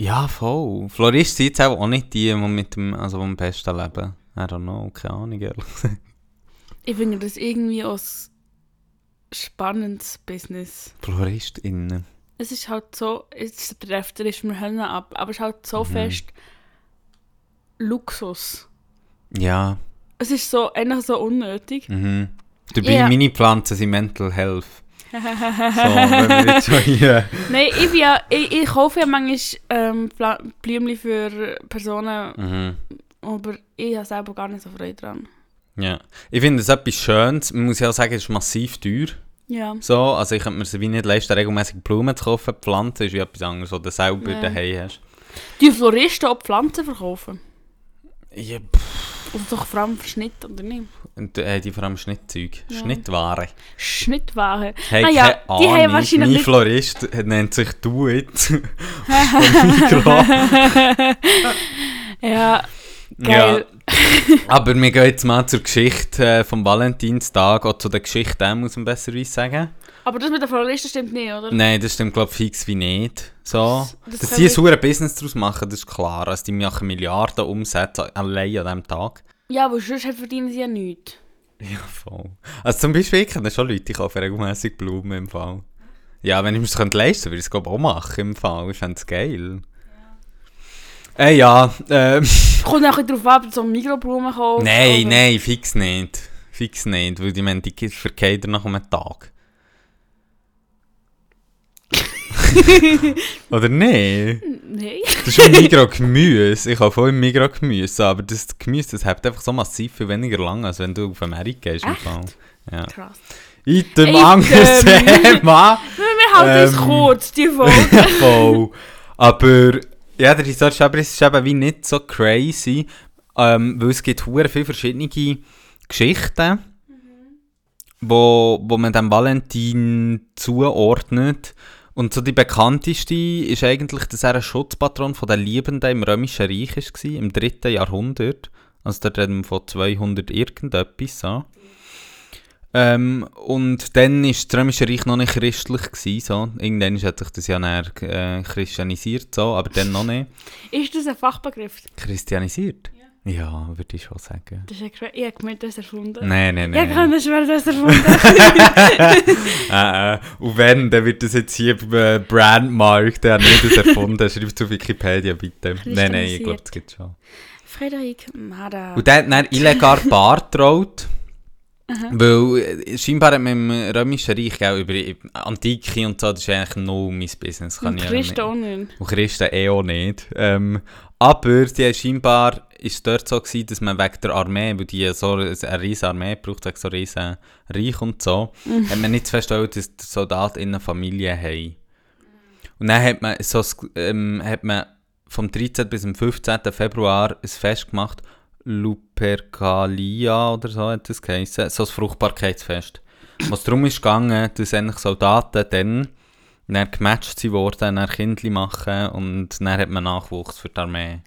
Ja, voll. Floristen sind jetzt auch nicht die, die mit dem, also die am besten leben. I don't know, keine Ahnung, ehrlich gesagt. Ich finde das irgendwie als spannendes Business. FloristInnen. Es ist halt so, es trifft ist mir Hölle ab, aber es ist halt Mhm. so fest Luxus. Ja, Es ist so, einfach so unnötig. mhm. Dabei, Ja. meine Pflanzen sind Mental Health. So. Nein, ich, bin ja, ich, ich kaufe ja manchmal ähm, Blümchen für Personen, Mhm. aber ich habe selber gar nicht so Freude dran. Ja. Ich finde es etwas Schönes. Man muss ja auch sagen, es ist massiv teuer. Ja. So, also ich könnte mir es wie nicht leisten, regelmäßig Blumen zu kaufen. Pflanzen ist wie etwas anderes, was du selber Ja. daheim hast. Die Floristen auch Pflanzen verkaufen. Ja, pff, Oder doch vor allem für Schnitt, oder nicht? und äh, die vor allem Schnittzeug. Ja. Schnittware. Schnittware. Hey, Ah ja, keine die haben Ahnung. wahrscheinlich Mein nicht- Florist nennt sich Do It. Ja, geil. Aber wir gehen jetzt mal zur Geschichte äh, vom Valentinstag, oder zu der Geschichte, muss man besser sagen. Aber das mit den Floristen stimmt nicht, oder? Nein, das stimmt, glaube ich, fix wie nicht. So. Das Dass kann sie ein sauer Business daraus machen, das ist klar. Also die machen Milliarden Umsätze allein an diesem Tag. Ja, aber sonst verdienen sie ja nichts. Ja, voll. Also zum Beispiel, ich kenne schon Leute, die kaufen regelmäßig Blumen im Fall. Ja, wenn ich mir das könnte leisten könnte, würde ich es glaube ich auch machen im Fall. Ich fände es geil. Ja. Äh, ja, ähm... Kommt auch darauf du so Mikroblumen kaufst. Nein, oder- nein, fix nicht. Fix nicht, weil die meinen, die verkehrt nach einem Tag. Oder nee? Nein. Das ist schon Migros Gemüse. Ich kaufe auch im Migros Gemüse, aber das Gemüse das hat einfach so massiv viel weniger lang, als wenn du auf Amerika gehst. Echt? Ja. Krass. In dem anderen Thema. Wir halten uns Ähm. kurz, die Folge. Voll. Aber ja, der historische Abriss ist eben wie nicht so crazy, ähm, weil es gibt hure viele verschiedene Geschichten, wo, wo man dem Valentin zuordnet. Und so die bekannteste ist eigentlich, dass er ein Schutzpatron von den Liebenden im Römischen Reich war, im dritten Jahrhundert. Also der dann von 200 irgendetwas. So. Ähm, und dann war das Römische Reich noch nicht christlich. Gewesen, so. Irgendwann hat sich das ja näher äh, christianisiert, so, aber dann noch nicht. Ist das ein Fachbegriff? Christianisiert? Ja, würde ich schon sagen. Das ist ja Ich habe gemeint, das erfunden. Nein, nein, nein. kann das wäre das erfunden. äh, äh. Und wenn, dann wird das jetzt hier beim äh, Brandmark, der hat nicht das erfunden. Schreib zu Wikipedia, bitte. Nein, nein, ich glaube, das gibt schon. Frederik Mada. Und der hat dann illegal Bart getraut. Weil äh, scheinbar hat man im Römischen Reich, gell, über die Antike und so, das ist eigentlich no mein Business. Kann Und ich Christen auch nicht. Und Christen eh auch nicht. Ähm, aber die haben scheinbar ist es dort so gewesen, dass man wegen der Armee, weil die so eine riesige Armee braucht, wegen so riesen Reich und so, hat man nicht zu feststellen, dass die Soldaten eine Familie haben. Und dann hat man, so, ähm, hat man vom 13. bis zum 15. Februar ein Fest gemacht, Lupercalia oder so hat das geheißen, so ein Fruchtbarkeitsfest. Was darum ist gegangen, dass eigentlich Soldaten dann dann gematcht sie wurden, dann Kindli machen und dann hat man Nachwuchs für die Armee.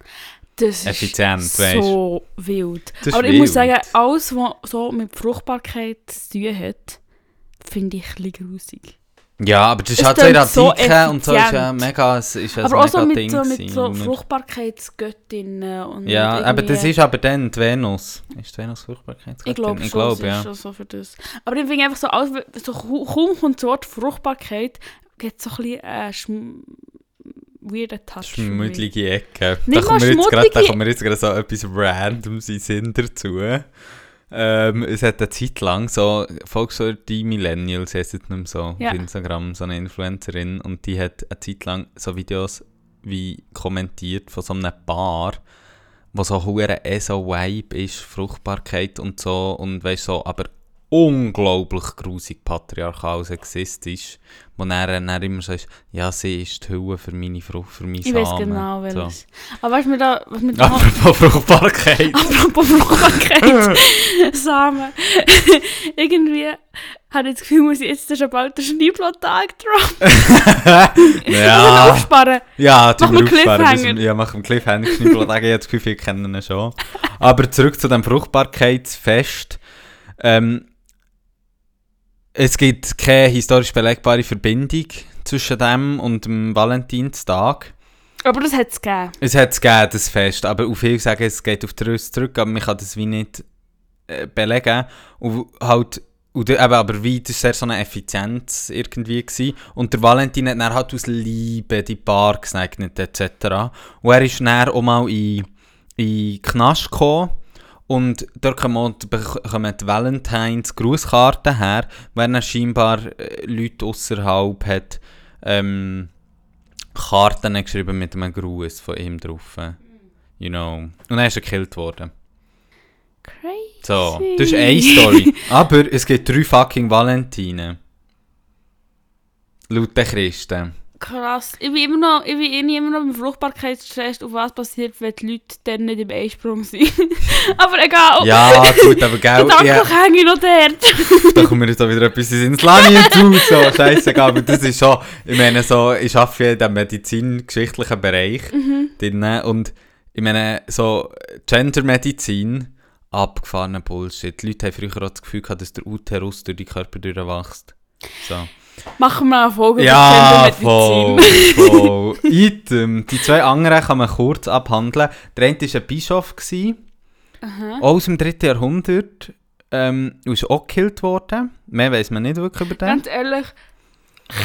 Das Effizient, ist so wild. Das Aber ich muss wild. sagen, alles, was so mit Fruchtbarkeit zu tun hat, finde ich ein bisschen grusig. Ja, aber das Es halt so tönt so Antike und so ist ja mega, es ist ja aber ein auch so mega mit Ding so, mit so. Fruchtbarkeitsgöttinnen und Ja, aber das irgendwie- ist aber dann die Venus. Ist die Venus Fruchtbarkeitsgöttin? Ich glaube schon, glaub, es ja. ist schon so für das. Aber ich finde einfach so, alles, so kaum kommt das Wort Fruchtbarkeit, gibt so ein bisschen schm weirden Touch. Schmuddlige Ecke. Da kommen wir jetzt gerade, da kommen wir jetzt gerade so etwas random Sinn dazu. Ähm, es hat eine Zeit lang so, folgst du die Millennials, heisst es nicht mehr so, Ja. auf Instagram, so eine Influencerin, und die hat eine Zeit lang so Videos wie kommentiert von so einem Paar, wo so hure so Vibe ist, Fruchtbarkeit und so, und weißt so, aber unglaublich grusig patriarchal sexistisch, wo er dann immer so ist, ja, sie ist die Hülle für meine Frucht, für meine Ich Samen. weiß genau, so. welches. Aber du, mir da, was mir da Apropos Fruchtbarkeit. Apropos Fruchtbarkeit, Samen. Irgendwie habe ich das Gefühl, muss ich jetzt schon bald den Schneeblotag droppen. ja, aufsparen. ja, Mach mal wir aufsparen. Ja, machen wir Cliffhanger. Schneeblatt, ich habe das Gefühl, viele kennen ihn schon. Aber zurück zu dem Fruchtbarkeitsfest. Ähm, es gibt keine historisch belegbare Verbindung zwischen dem und dem Valentinstag. Aber das hat es gegeben. Es hat es gegeben, das Fest, aber auf viele sagen, es geht auf die Röst zurück, aber man kann das wie nicht äh, belegen. Und halt, und, eben, aber wie, das war sehr so eine Effizienz irgendwie. Gewesen. Und der Valentin hat dann halt aus Liebe die Bar gesegnet etc. Und er ist dann auch mal in, in den Knast gekommen Und dort kommen die, bekommen die Valentines Grußkarten her, wenn er scheinbar äh, Leute außerhalb hat ähm, Karten geschrieben mit einem Gruß von ihm drauf. You know. Und dann ist er gekillt worden. Crazy. So, das ist eine Story. Aber es gibt drei fucking Valentine. Laut den Christen. Krass. Ich bin immer noch, ich bin irgendwie immer noch im Fruchtbarkeitsstress, auf was passiert, wenn die Leute dann nicht im Einsprung sind. aber egal. Ja, gut, aber gell. Gedanklich Ja, hänge ich noch dort. da kommt mir jetzt auch wieder etwas ins Lani zu. So, scheißegal. Aber das ist schon, ich meine, so, ich arbeite in diesem medizingeschichtlichen Bereich. Drin, und ich meine, so Gendermedizin, abgefahrener Bullshit. Die Leute haben früher auch das Gefühl gehabt, dass der Uterus durch die Körper durchwächst. So. Machen wir eine Folge Ja, über voll, Gendermedizin. voll. Item. Die zwei anderen kann man kurz abhandeln. Der eine war ein Bischof, auch aus dem 3. Jahrhundert. Ähm, ist auch gekillt worden. Mehr weiß man nicht wirklich über den. Ganz ehrlich,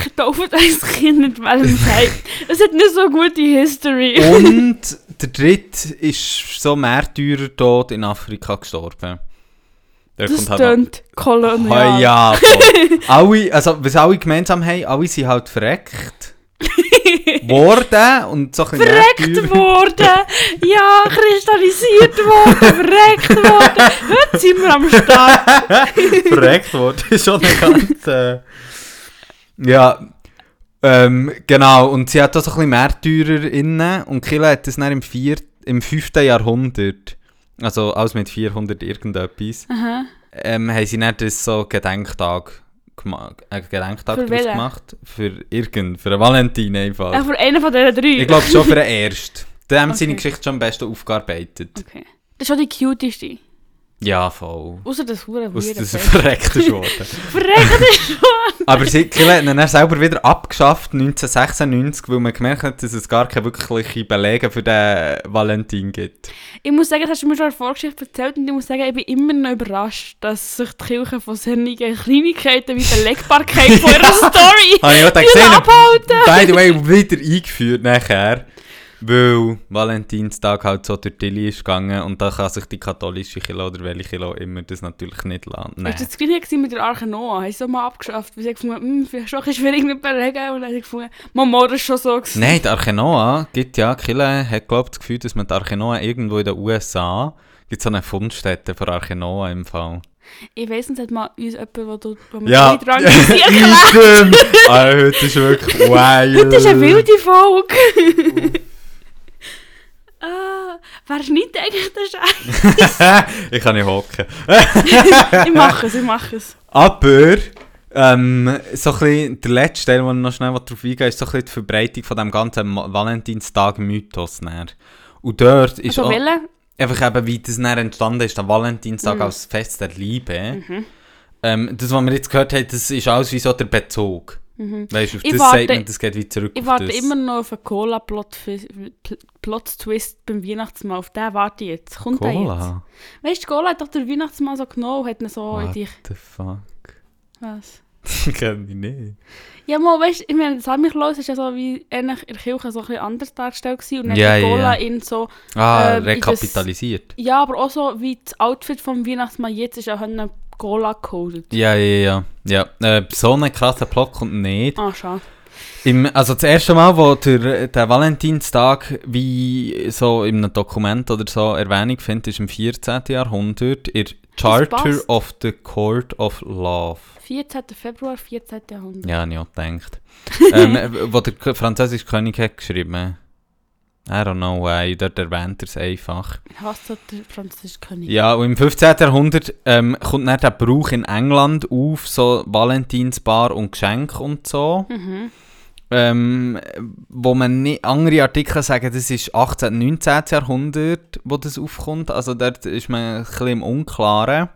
ich taufe dein Kind nicht Valentine. Es hat nicht so gute History. Und der dritte ist so Märtyrertod in Afrika gestorben. Der das kommt halt noch- klingt kolonial. Ah, ja, alle, also was alle gemeinsam haben, alle sind halt verreckt worden und so ein bisschen Verreckt worden! Ja, kristallisiert worden, verreckt worden. Heute sind wir am Start. verreckt worden. ist schon eine ganze. ja. Ähm, genau, und sie hat auch so ein bisschen Märtyrer innen und Killa hat das dann im, vier, im 5. Jahrhundert, also alles mit 400 irgendetwas, Aha. ähm, haben sie dann das so Gedenktag gemacht, äh, Gedenktag Für draus gemacht. Für irgend, für einen Valentin einfach. Ja, für einen von diesen drei. ich glaube schon für den ersten. Der haben seine Okay. Geschichte schon am besten aufgearbeitet. Okay. Das ist schon die cuteste. Ja, voll. Außer das Hure Aus das verreckt ist worden. Verreckt ist schon. Aber sie ihn dann selber wieder abgeschafft, 1996, weil man gemerkt hat, dass es gar keine wirklichen Belege für den Valentin gibt. Ich muss sagen, das hast du mir schon eine Vorgeschichte erzählt und ich muss sagen, ich bin immer noch überrascht, dass sich die Kirche von solchen Kleinigkeiten wie Belegbarkeit von ihrer Story Habe ich auch gesehen. abhalten. By the way, wieder eingeführt nachher. Weil Valentinstag halt so durch die Tilly ist gegangen und da kann sich die katholische Kilo oder welche Kilo immer das natürlich nicht lassen. Nein. Ist das gleiche gewesen mit der Arche Noah? Haben sie so mal abgeschafft? Weil sie gefunden, hm, vielleicht schon ein bisschen schwierig mit Belegen. Und dann haben sie gefunden, Mama, das ist schon so gewesen. Nein, die Archenoa gibt ja, Kille hat glaube das Gefühl, dass man die Archenoa irgendwo in den USA gibt so eine Fundstätte für Archenoa im Fall. Ich weiss, es hat mal uns jemand, wo, du, wo wir Ja, ja. dran erklärt. Item! ah, heute ist wirklich wild. Das ist eine wilde Folge. wer schneidet eigentlich den Scheiß? ich kann nicht hocken. ich mache es, ich mache es. Aber, ähm, so ein bisschen, der letzte Teil, wo ich noch schnell darauf eingehe, ist so ein bisschen die Verbreitung von dem ganzen Valentinstag-Mythos. Und dort ist Also auch welche? einfach eben, wie das dann entstanden ist, der Valentinstag Mhm. als Fest der Liebe. Ähm, das, was wir jetzt gehört haben, das ist alles wie so der Bezug. Weißt du, auf Ich das warte- man, das geht wie zurück Ich warte das. immer noch auf einen Cola-Plot-Twist beim Weihnachtsmann. Auf den warte ich jetzt. Kommt der jetzt? Cola? Weißt du, Cola hat doch der Weihnachtsmann so genommen und hat ihn so in What dich... the fuck? Was? Kenn ich nicht. Ja, mal, weißt du, ich meine, Samichlaus ist ja so wie ähnlich in der Kirche so ein bisschen anders dargestellt gewesen. Und dann Ja, ja, Cola ja. ihn so... Ah, Ähm, in das- rekapitalisiert. Ja, aber auch so wie das Outfit vom Weihnachtsmann jetzt ist auch eine Cola gecodet. Ja, ja, ja. ja. Äh, so einen krassen Plot kommt nicht. Ah, schade. Im, also das erste Mal, wo der, der Valentinstag wie so in einem Dokument oder so Erwähnung findet, ist im 14. Jahrhundert in Charter of the Court of Love. 14. Februar, 14. Jahrhundert. Ja, ich auch gedacht. ähm, wo der französische König hat geschrieben. I don't know why, dort erwähnt er es einfach. Ich hasse den französischen König. Ja, und im 15. Jahrhundert ähm, kommt dann der Brauch in England auf, so Valentinsbar und Geschenke und so. Mhm. Ähm, wo man nicht, andere Artikel sagen, das ist 18. 19. Jahrhundert, wo das aufkommt. Also dort ist man ein bisschen im Unklaren.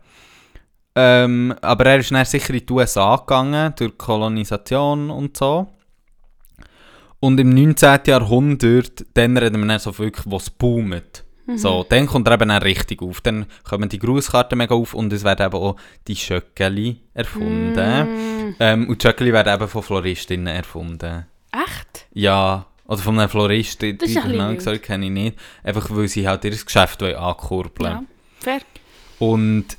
Ähm, aber er ist dann sicher in die USA gegangen, durch Kolonisation und so. Und im 19. Jahrhundert, dann reden wir dann so wirklich, wo es boomt. So, dann kommt er eben auch richtig auf. Dann kommen die Grußkarten mega auf und es werden eben auch die Schöckeli erfunden. Mm. Ähm, und die Schöckeli werden eben von Floristinnen erfunden. Echt? Ja, oder von einem Florist, die, Namen wild. gesagt kenne ich nicht. Einfach weil sie halt ihr Geschäft wollen ankurbeln Ja. Fair. Und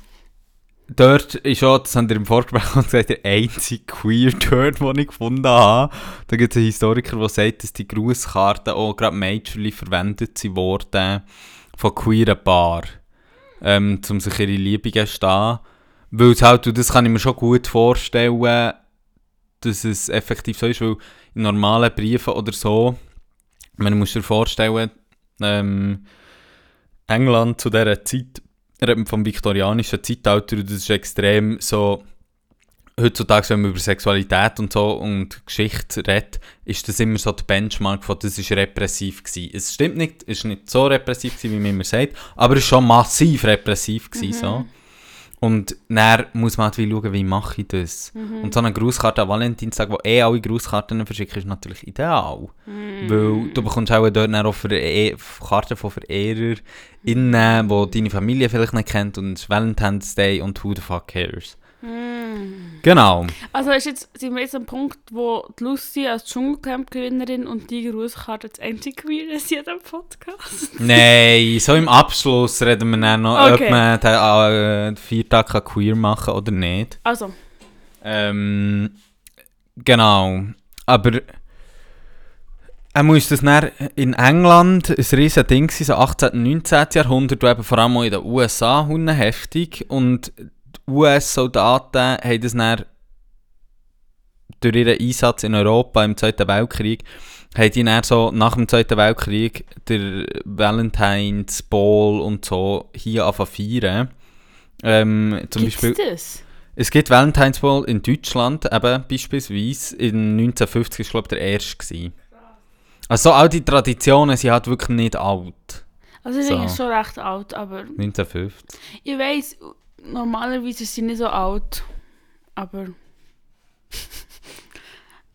dort ist auch, das haben wir im Vorgespräch gesagt, der einzige queer Turn, den ich gefunden habe. Da gibt es einen Historiker, der sagt, dass die Grußkarten auch gerade Mädchen verwendet wurden von queeren Paar, ähm, um sich ihre Liebe zu gestehen. Weil es halt, das kann ich mir schon gut vorstellen, dass es effektiv so ist, weil in normalen Briefen oder so, man muss dir vorstellen, ähm, England zu dieser Zeit, vom viktorianischen Zeitalter, das ist extrem so, heutzutage, wenn man über Sexualität und so und Geschichte redet, ist das immer so die Benchmark von, das ist repressiv gewesen. Es stimmt nicht, es ist nicht so repressiv gewesen, wie man immer sagt, aber es ist schon massiv repressiv gewesen, so. Und dann muss man halt wie schauen, wie mache ich das. Und so eine Grußkarte an Valentinstag, wo eh alle Grußkarten verschicken, ist natürlich ideal. Weil du bekommst auch dort dann auch e Karten von Verehrern, innen, die deine Familie vielleicht nicht kennt und es ist Valentine's Day und who the fuck cares. Genau. Also ist jetzt, sind wir jetzt am Punkt, wo die Lucy als Dschungelcamp-Gewinnerin und die Grußkarte das einzige Queer ist in jedem Podcast. Nein, so im Abschluss reden wir dann noch, Okay. ob man den äh, Viertag kann queer machen kann oder nicht. Also, Ähm, genau. Aber er muss das dann in England ein riesen Ding sein, so 18. und 19. Jahrhundert, eben vor allem auch in den USA heftig. Und US-Soldaten haben das dann durch ihren Einsatz in Europa im Zweiten Weltkrieg, haben die dann so nach dem Zweiten Weltkrieg der Valentine's Ball und so hier anfangen zu feiern. Ähm, zum gibt's Beispiel, das? es gibt Valentine's Ball in Deutschland, eben beispielsweise. In 1950 war glaube der erste. Gewesen. Also all die Traditionen sind halt wirklich nicht alt. Also ich So. ist schon recht alt, aber 1950. ich weiss, normalerweise sie nicht so alt, aber...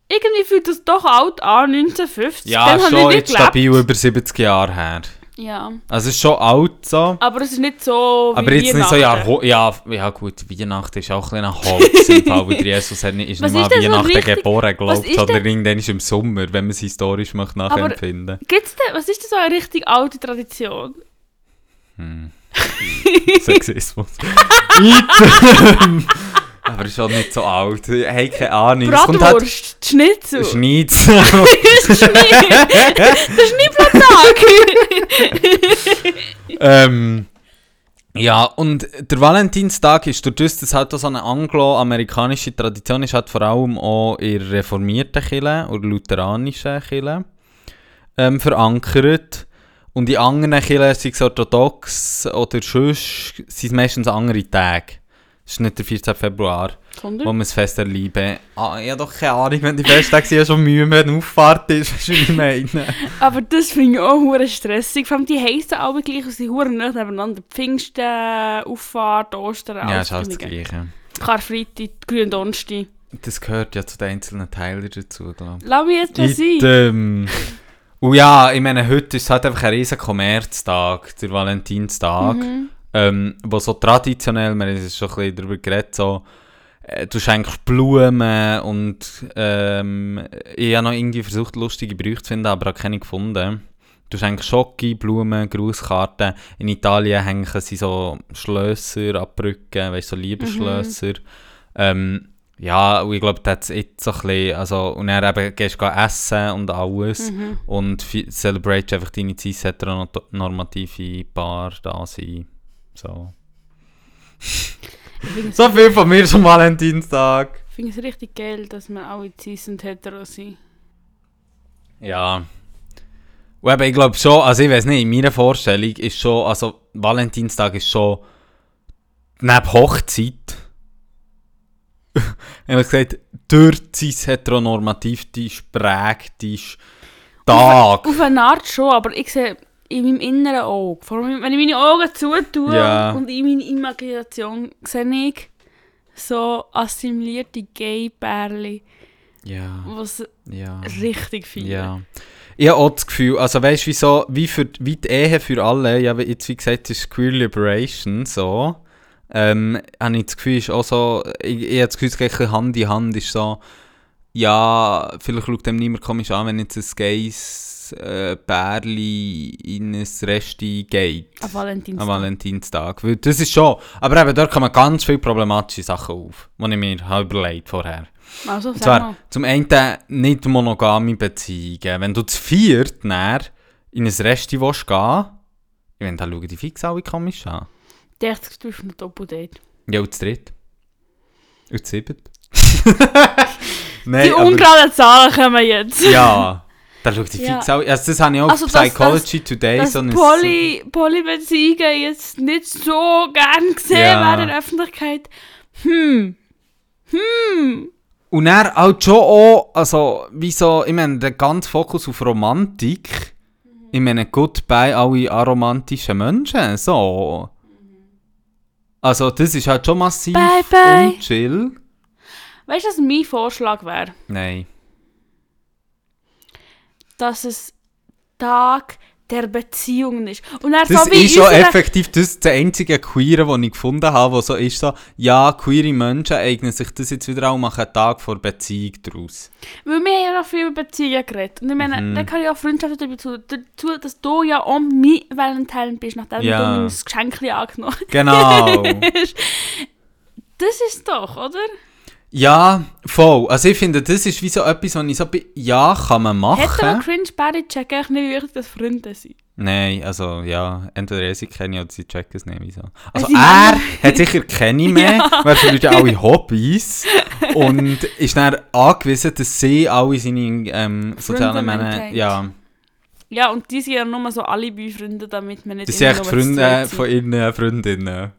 Irgendwie fühlt das doch alt an, 1950. Ja, Dann schon jetzt stabil über 70 Jahre her. Ja, Also es ist schon alt so. aber es ist nicht so Aber jetzt nicht so, ja, ja, ja gut, Weihnachten ist auch ein bisschen ein Holz im Fall, weil Jesus hat nicht, ist Was nicht mal so Weihnachten richtig- geboren, glaubt oder irgendwann ist im Sommer, wenn man es historisch möchte nachempfinden. Gibt's denn, was ist denn so eine richtig alte Tradition? Sexismus. Aber ist auch nicht so alt. Hey, keine Ahnung. Es kommt halt Bratwurst, Schnitzel. Schnitz. Der Schneeblattag. ähm, ja, und der Valentinstag ist durch das, dass halt so eine anglo-amerikanische Tradition ist, halt vor allem auch in reformierten Kirche oder lutheranischen Kirche ähm, verankert. Und in anderen Kirchen, sei es orthodox oder sonst, sind es meistens andere Tage. Es ist nicht der 14. Februar, wo Sondern? wir das Fest erleben. Ah, ich habe doch keine Ahnung, wenn die Festtage sind, ja schon Mühe, wenn Auffahrt ist, was ich meine. Aber das finde ich auch hure stressig. Vor allem die heissen alle gleich und sie hure nicht nebeneinander. Pfingsten, Auffahrt, Ostern, Ja, alles ist alles das Gleiche. Karfreitag, Gründonnerstag. Das gehört ja zu den einzelnen Teilen dazu, glaube Lass mich jetzt mal ich. sein. Und ja, ich meine, heute ist es halt einfach ein riesen Kommerztag, der Valentinstag, Mhm. ähm, wo so traditionell, wir haben es schon ein bisschen darüber geredet, so, äh, du schenkst Blumen und ähm, ich habe noch irgendwie versucht, lustige Brüche zu finden, aber habe keine gefunden. Du schenkst Schoki, Blumen, Grußkarten. In Italien hängen sie so Schlösser an Brücken, weißt du, so Liebesschlösser. Ähm, ja, und ich glaube, das ist so ein bisschen, also, und dann eben gehst du essen und alles und fi- celebrate einfach deine cis-heteronormative Paar da sein. So. so viel von mir zum Valentinstag. Ich finde es richtig geil, dass wir alle cis und hetero sind. Ja. Und eben, ich glaube schon, also ich weiß nicht, in meiner Vorstellung ist schon, also Valentinstag ist schon neben Hochzeit, ehrlich gesagt, durch cis heteronormativ prägte Tag. Auf eine Art schon, aber ich sehe in meinem inneren Auge, vor allem wenn ich meine Augen zutue Ja. und in meiner Imagination sehe ich so assimilierte Gay-Pärchen, Ja, was ja. richtig viel. Ja. Ich habe auch das Gefühl, also weißt du, wie, so, wie, für, wie die Ehe für alle, ja, jetzt wie gesagt, ist Queer Liberation so, ähm, habe ich das Gefühl, ist auch so, ich, ich habe das Gefühl, es geht Hand in Hand, ist so, ja, vielleicht schaut dem niemand komisch an, wenn jetzt ein geiles äh, Bärli in ein Resti geht. Am Valentinstag. Am Valentinstag. Weil das ist schon. Aber eben, dort kommen ganz viele problematische Sachen auf, die ich mir habe überlegt vorher. Also, Und zwar, zum einen nicht monogame Beziehungen. Wenn du zu viert dann in ein Resti willst gehen ich meine, da schauen die fix alle komisch an. Der du bist ein Doppeldate. Ja, und zu dritt. Und zu. Nein, Die aber- ungeraden Zahlen kommen jetzt. Ja, da schaut die Ja. fix alle. Also das habe ich auch Also das- Psychology Today Dass so ein... Poly, Polybeziehungen jetzt nicht so gern gesehen Ja. werden in der Öffentlichkeit. Hm. Hm. Und er halt schon auch, also, wie so, ich meine, der ganze Fokus auf Romantik, ich meine, goodbye alle aromantischen Menschen, so. Also, das ist halt schon massiv Bye, bye. unchill. Weißt du, was mein Vorschlag wäre? Nein. Dass es Tag der Beziehungen ist. Und er Das so ist schon unsere- effektiv das, der einzige Queere, den ich gefunden habe, wo so ist so, ja, queere Menschen eignen sich das jetzt wieder auch und machen einen Tag vor Beziehung daraus. Weil wir haben ja noch viel über Beziehungen geredet. Und ich meine, Mhm. da kann ja auch Freundschaft dazu, dazu, dass du ja auch mein Valentine bist, nachdem Ja. du mein Geschenk angenommen Genau. hast. Das ist doch, oder? Ja, voll. Also ich finde, das ist wie so etwas, was ich so bei, ja, kann man machen. Hetero Cringe Body checken eigentlich nicht wirklich, dass Freunde sind. Nein, also ja, entweder er sie kenne ich oder sie checken es nicht. Wieso. Also sie er hat sicher keine mehr, weil er ja alle Hobbys und ist dann angewiesen, dass sie alle seine ähm, sozialen Männer, ja, Ja, und die sind ja nur so Alibi-Freunde, damit man nicht das sind echt Freunde von ihren Freundinnen.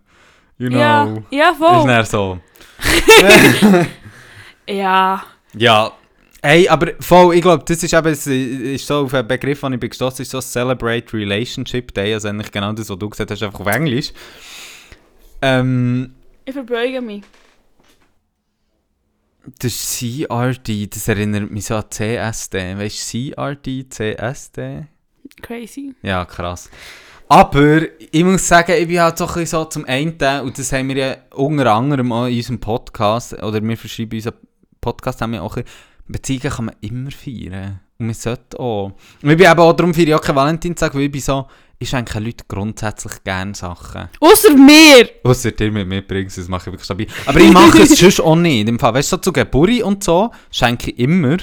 You know. Ja, ja, Ist voll. dann so. Ja. Ja. Hey, aber voll, ich glaube, das ist eben, ist so auf einen Begriff, den ich bin gestossen, ist so Celebrate Relationship Day, also eigentlich genau das, was du gesagt hast, einfach auf Englisch. Ähm, Ich verbeuge mich. das CRD, das erinnert mich so an CSD, weißt du, CRD, CSD? Crazy. Ja, krass. Aber ich muss sagen, ich bin halt so ein bisschen so zum einen, und das haben wir ja unter anderem auch in unserem Podcast, oder wir verschreiben unseren Podcast, haben wir auch ein bisschen, Beziehungen kann man immer feiern. Und wir sollten auch. Und ich bin eben auch darum feiere ich auch keinen Valentinstag, weil ich bin so, ich schenke Leuten grundsätzlich gerne Sachen. Außer mir! Ausser dir mit mir bringst, das mache ich wirklich stabil. Aber ich mache es sonst auch nicht. Im Fall, weißt du, so zu Geburi und so schenke ich immer.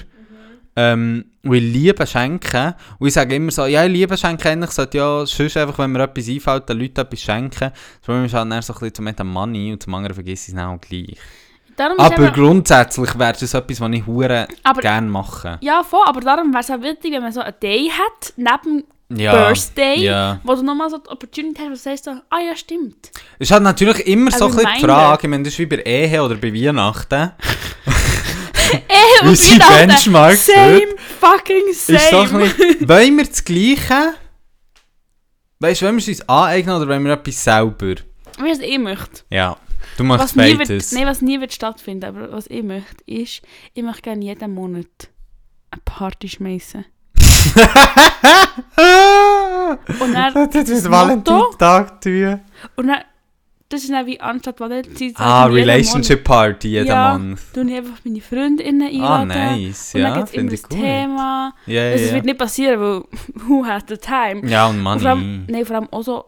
Ähm, und ich liebe schenken. Und ich sage immer so, ja, ich liebe schenken. Ich sollte ja sonst einfach, wenn mir etwas einfällt, den Leuten etwas schenken. Das Problem ist halt dann so ein bisschen zum einen Money und zum anderen vergesse ich es dann auch gleich. Darum Aber eben, grundsätzlich wäre das etwas, was ich hure Aber- gerne mache. ja, voll, aber darum wäre es auch wichtig, wenn man so einen Day hat, neben Ja. Birthday, Ja. wo du nochmal so die Opportunity hast, wo du sagst so, ah ja, stimmt. Es halt natürlich immer so ein bisschen die. Frage, ich meine, das ist wie bei Ehe oder bei Weihnachten. Ey, und Unsere Weihnachten, Benchmarks Same fucking Ist so ein same. bisschen, wollen wir das Gleiche? Weißt du, wollen wir es uns aneignen oder wollen wir etwas selber? Wie es ich möchte. Ja, du Was machst wird, beides. nee, was nie wird stattfinden, aber was ich möchte, ist, ich möchte gerne jeden Monat eine Party schmeißen. Und dann, das Motto- Valentinstag tun. und dann, das ist dann wie anstatt Valentinstag. Ah, jeden Relationship Party jeden Ja. Monat. Tue ich einfach meine Freundinnen Ah, einladen. nice. Und dann Ja, es immer das gut. Thema. Ja, ja, Das ja. wird nicht passieren, weil who has the time? Ja, und Und Money. vor allem, nein, vor allem auch so,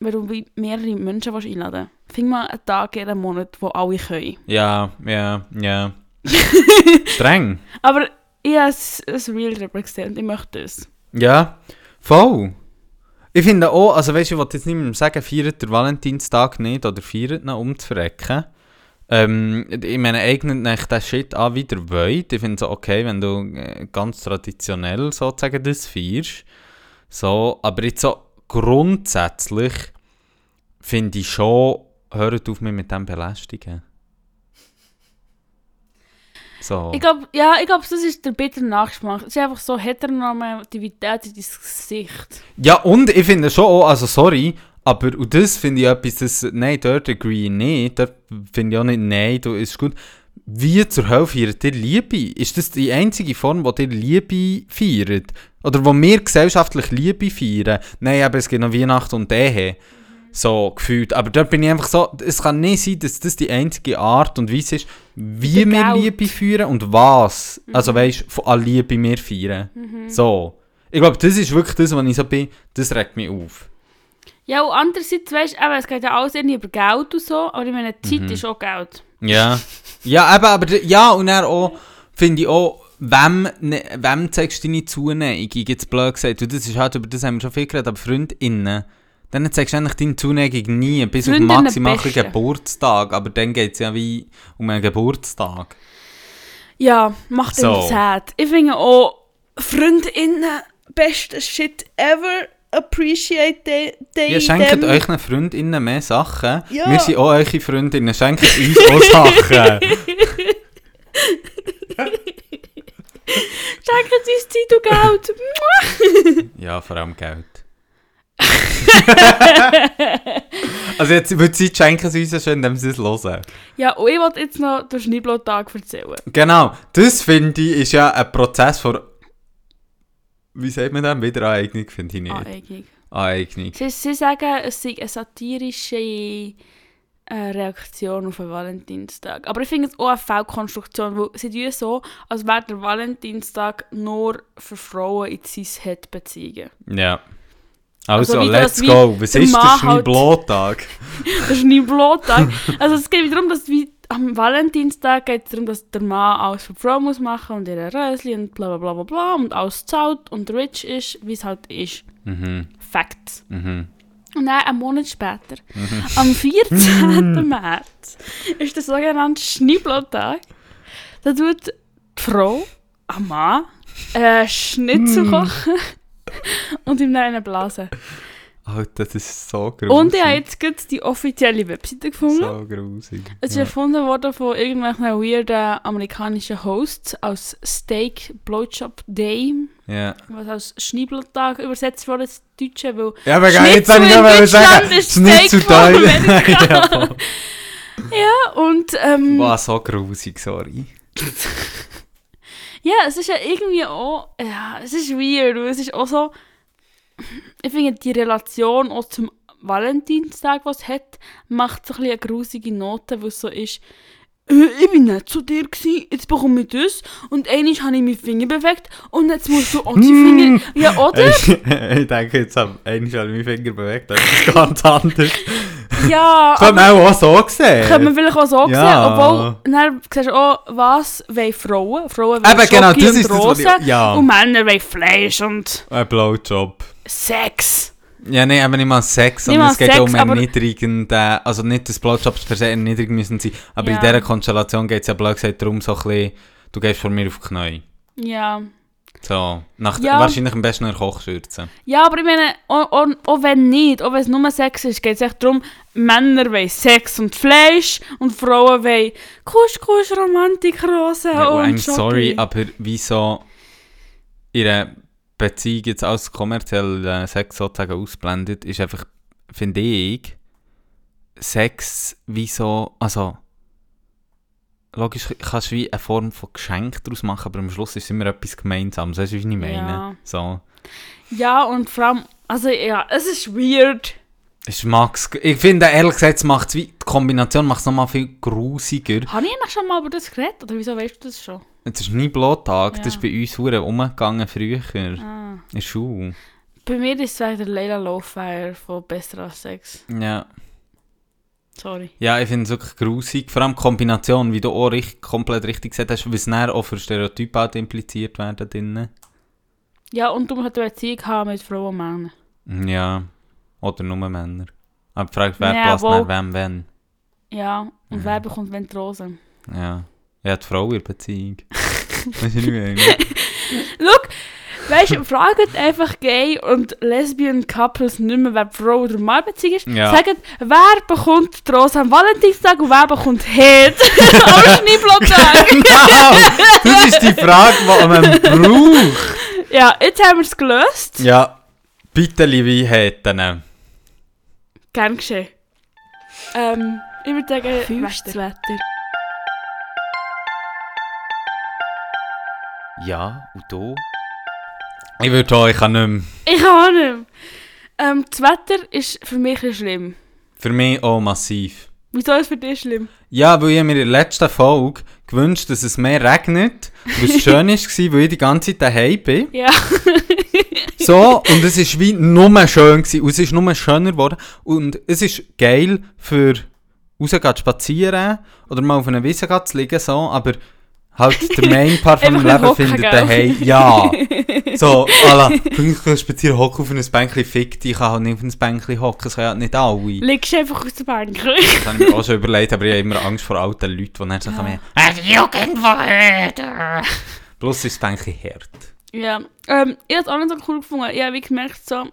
wenn du mehrere Menschen willst einladen willst. Fing mal einen Tag einem Monat, wo alle können. Ja, ja, ja. Streng. Aber ich habe ein ein Real drüber gesehen und ich möchte das. Ja, voll. Ich finde auch, also weißt du, ich wollte jetzt nicht mehr sagen, feiert der Valentinstag nicht oder feiert ihn, um zu verrecken. Ähm, ich meine, eignet euch den Shit an, wie ihr wollt. Ich finde es okay, wenn du äh, ganz traditionell sozusagen das feierst. So, aber jetzt so grundsätzlich finde ich schon, hört auf mich mit dem belästigen. So. Ich glaube, ja, ich glaube, das ist der bittere Nachgeschmack. Es ist einfach so Heteronormativität in dein Gesicht. Ja, und ich finde schon auch, also sorry, aber und das finde ich etwas, das, nein, dort agree ich nicht, dort finde ich auch nicht, nein, du ist gut. Wie zur Hölle feiert ihr Liebe? Ist das die einzige Form, wo ihr Liebe feiert? Oder wo wir gesellschaftlich Liebe feiern? Nein, aber es gibt noch Weihnachten und Ehe. So gefühlt. Aber dort bin ich einfach so, es kann nicht sein, dass das die einzige Art und Weise ist, wie Mit wir Geld. Liebe führen und was. Also weißt du, von all Liebe wir feiern. So. Ich glaube, das ist wirklich das, was ich so bin, das regt mich auf. Ja, und andererseits, weißt du, es geht ja alles irgendwie über Geld und so, aber ich meine, Zeit Mhm. ist auch Geld. Ja. ja, eben, aber ja, und dann auch, finde ich auch, wem, ne, wem zeigst du deine Zuneigung? Jetzt blöd gesagt, und das ist halt, über das haben wir schon viel geredet, aber FreundInnen, dann zeigst du eigentlich deine Zuneigung nie, bis auf Freundinnen maximal einen beste. Geburtstag, aber dann geht es ja wie um einen Geburtstag. Ja, macht So. immer sad. Ich finde auch FreundInnen beste Shit ever. Appreciate they, they Ja, schenkt them. einen FreundInnen mehr Sachen. Ja. Wir sind auch eure Freundinnen, schenkt uns auch Sachen. Schenkt uns Zeit und Geld. Ja, vor allem Geld. also jetzt, die Zeit schenken sie uns ja schon, indem sie es hören. ja, und ich wollte jetzt noch den Schneeblotag erzählen. Genau, das finde ich ist ja ein Prozess von... Wie sagt man das? Wiedereignung finde ich nicht. Aneignung. Aneignung. Sie, sie sagen, es sei eine satirische äh, Reaktion auf den Valentinstag. Aber ich finde es auch eine Fehlkonstruktion, weil sie tun so, als wäre der Valentinstag nur für Frauen in Cis-Het-Beziehungen. Ja. Also, Also let's das go. Was der ist der Mann halt- Schneeblotag? Nicht Bluttag. Also es geht darum, dass wie am Valentinstag geht es darum, dass der Mann alles für die Frau muss machen und ihre Rösli und bla bla bla bla bla und alles zahlt und rich ist, wie es halt ist. Mhm, Facts. mhm. Und dann, einen Monat später, am 14. März, ist der sogenannte Schneeblottag. Da tut die Frau, ein Mann, äh, Schnitzel kochen und ihm dann blasen. Alter, das ist so grusig. Und ich habe jetzt gerade die offizielle Webseite gefunden. So grusig. Es ist Ja. erfunden worden von irgendwelchen weirden amerikanischen Hosts aus Steak Blowjob Day, Ja. was als Schneeblottag übersetzt wurde ins Deutsche, weil Ja, aber jetzt habe ich noch sagen, zu Steak. Amerika. ja, ja, und ähm, Wow, so grusig, sorry. ja, es ist ja irgendwie auch, ja, es ist weird, es ist auch so, ich finde die Relation auch zum Valentinstag, was es hat, macht so ein bisschen eine grusige Note, weil es so ist, äh, ich bin nicht zu dir gewesen, jetzt bekomme ich das und einmal habe ich meinen Finger bewegt und jetzt musst du auch die Finger, ja oder? Ich, denke, jetzt habe ich habe meinen Finger bewegt, das ist ganz anders. Ja, Das hat man auch so gesehen. Könnte man vielleicht auch so Ja. sehen, obwohl, dann siehst du auch, was wollen Frauen? Frauen wollen Eben, genau, das und ist das, was ich- Rosen ja. und Männer wollen Fleisch und Ein Blowjob. Sex. Ja, nein, aber nicht mal Sex, Nicht sondern mal es geht Sex, um aber- einen niedrigen, äh, also nicht, dass Blowjobs per se niedrig müssen sein, aber Ja. in dieser Konstellation geht es ja blöd gesagt darum, so ein bisschen, du gehst von mir auf die Knie. Ja. So, nach, Ja. wahrscheinlich am besten in der Kochschürze. Ja, aber ich meine, auch, auch, auch wenn nicht, auch wenn es nur Sex ist, geht es echt darum, Männer wollen Sex und Fleisch und Frauen wollen Kusch, Kusch, Romantik, Rosen Ja, und I'm Schoki. sorry, aber wieso ihre Beziehung jetzt als kommerziellen Sex sozusagen ausblendet, ist einfach, finde ich, Sex wie so, also logisch kannst du wie eine Form von Geschenk daraus machen, aber am Schluss ist es immer etwas Gemeinsames, weißt du, wie ich meine? Ja. So. Ja, und vor allem, also ja, es ist weird. Ich mag's, ich finde ehrlich gesagt, es macht's wie, die Kombination macht es nochmal viel grusiger. Habe ich eigentlich schon mal über das geredet? Oder wieso weißt du das schon? Es ist nie Blottag, Ja. das ist bei uns hure umgegangen früher, Ah. in der Schule. Bei mir ist es der Leila Lowfire von Besser als Sex. Ja. Sorry. Ja, ich finde es wirklich grusig. Vor allem die Kombination, wie du auch richtig, komplett richtig gesagt hast, es dann auch für Stereotype halt impliziert werden drinnen. Ja, und du musst eine Beziehung haben mit Frauen und Männern. Ja. Oder nur Männer. Aber die Frage ist, wer Ja, passt wo- wem, wenn. Ja, und Mhm. wer bekommt wenn die Rosen? Ja. Ja, die Frau in der Beziehung. Weißt du, ich meine? Schau, weißt du, fragt einfach Gay und Lesbian Couples nicht mehr, wer Frau oder Mann Beziehung ist. Ja. Sagt, wer bekommt die Rose am Valentinstag und wer bekommt Head am Schneeblottag? Genau! Das ist die Frage, die man braucht. ja, jetzt haben wir es gelöst. Ja. Bitte, liebe Häten. Gern geschehen. Ähm, ich würde sagen. Wetter. Wetter. Ja, und du? Ich würde auch, ich kann nicht mehr. Ich kann auch nicht mehr. Ähm, das Wetter ist für mich ein schlimm. Für mich auch massiv. Wieso ist es für dich schlimm? Ja, weil ich mir in der letzten Folge gewünscht, dass es mehr regnet, weil es schön war, weil ich die ganze Zeit daheim bin. Ja. So, und es war wie nur schön gewesen, und es ist nur schöner geworden. Und es ist geil für rausgehen zu spazieren oder mal auf einer Wiese zu liegen, so, aber halt der Main Part von meinem Leben findet daheim, ja. So, ala, ich kann spazieren, hocken auf ein Bänkchen, fick dich, ich kann halt nicht auf ein Bänkchen hocken, das können halt nicht alle. Liegst du einfach aus der Bank. Das habe ich mir auch schon überlegt, aber ich habe immer Angst vor alten Leuten, die dann so kommen, «Die Jugend verhört!» Plus ist das Bänkchen hart. ja. Ähm, ich habe es auch nicht so cool gefunden. Ich habe wie gemerkt, so,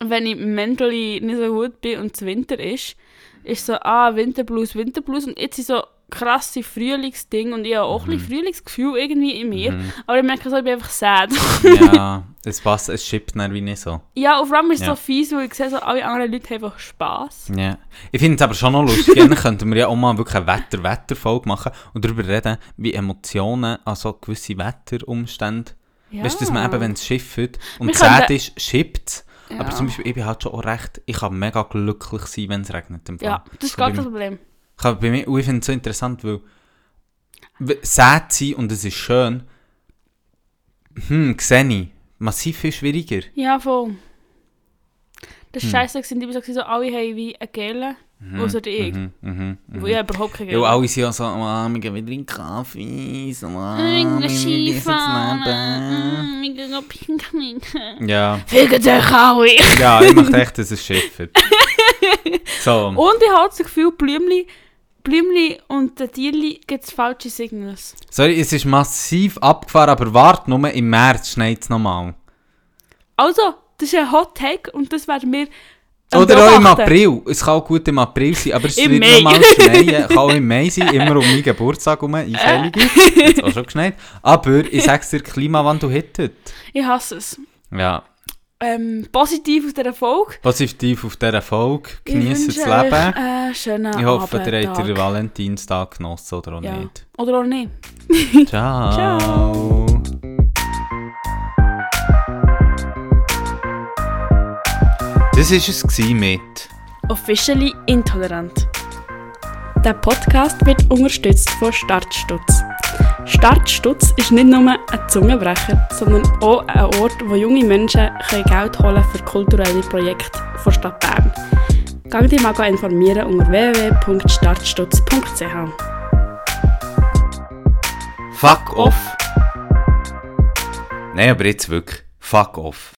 wenn ich mentally nicht so gut bin und es Winter ist, ist so, ah, Winterblues, Winterblues. Und jetzt sind so krasse Frühlingsdinge und ich habe auch ein bisschen Frühlingsgefühl irgendwie in mir. Aber ich merke so, ich bin einfach sad. Ja, es passt, es schippt dann wie nicht so. ja, und vor allem ist es Ja. so fies, weil ich sehe, so, alle anderen Leute haben einfach Spass. Ja. Ich finde es aber schon noch lustig. Gerne könnten wir ja auch mal wirklich eine Wetter-Wetter-Folge machen und darüber reden, wie Emotionen an so gewisse Wetterumstände. Ja. Weißt du, dass man eben, wenn es schifft und Wir es sad könnten- ist, schippt Ja. Aber zum Beispiel, ich bin halt schon auch recht, ich kann mega glücklich sein, wenn es regnet. Im Fall. Ja, das ist gar kein Problem. Ich, habe bei mir, und ich finde es so interessant, weil sad sein und es ist schön, hm, sehe ich, massiv viel schwieriger. Ja, voll. Das Hm. war scheiße, gewesen, die waren so, alle haben wie eine Gele, außer ich. Mhm, mhm, mhm. Wo ich überhaupt keine Ja, Gele und alle sind ja so, oh, wir gehen wieder in Kaffee, so, Ich wir gehe Skifahren, Leben. mm, ich. Ja, Ficken euch alle! ja, ich möchte echt, dass es schifft. So, Und ich habe das Gefühl, Blümli, Blümli und den Tierli gibt es falsche Signals. sorry, es ist massiv abgefahren, aber warte nur, im März schneit es nochmal. Also, das ist ein Hot Take und das werden wir Oder auch im. April. Es kann auch gut im April sein, aber es Im wird Mai. normal schneien. Kann auch im Mai sein, immer um meinen Geburtstag herum, einfällig. Jetzt auch schon geschneit. Aber ich sag's dir, Klimawandel hittet. Ich hasse es. Ja, Ähm, positiv aus dieser Folge. positiv auf dieser Folge. Genießt das Leben. euch schönen Ich hoffe, ihr Abend, habt den Tag. Valentinstag genossen oder auch Ja. nicht. Oder auch nicht. Ciao. Ciao. Das war es mit Officially Intolerant. Der Podcast wird unterstützt von Startstutz. Startstutz ist nicht nur ein Zungenbrecher, sondern auch ein Ort, wo junge Menschen Geld holen für kulturelle Projekte der Stadt Bern. Gang dich mal informieren unter www.startstutz.ch. Fuck off. Nein, aber jetzt wirklich. Fuck off.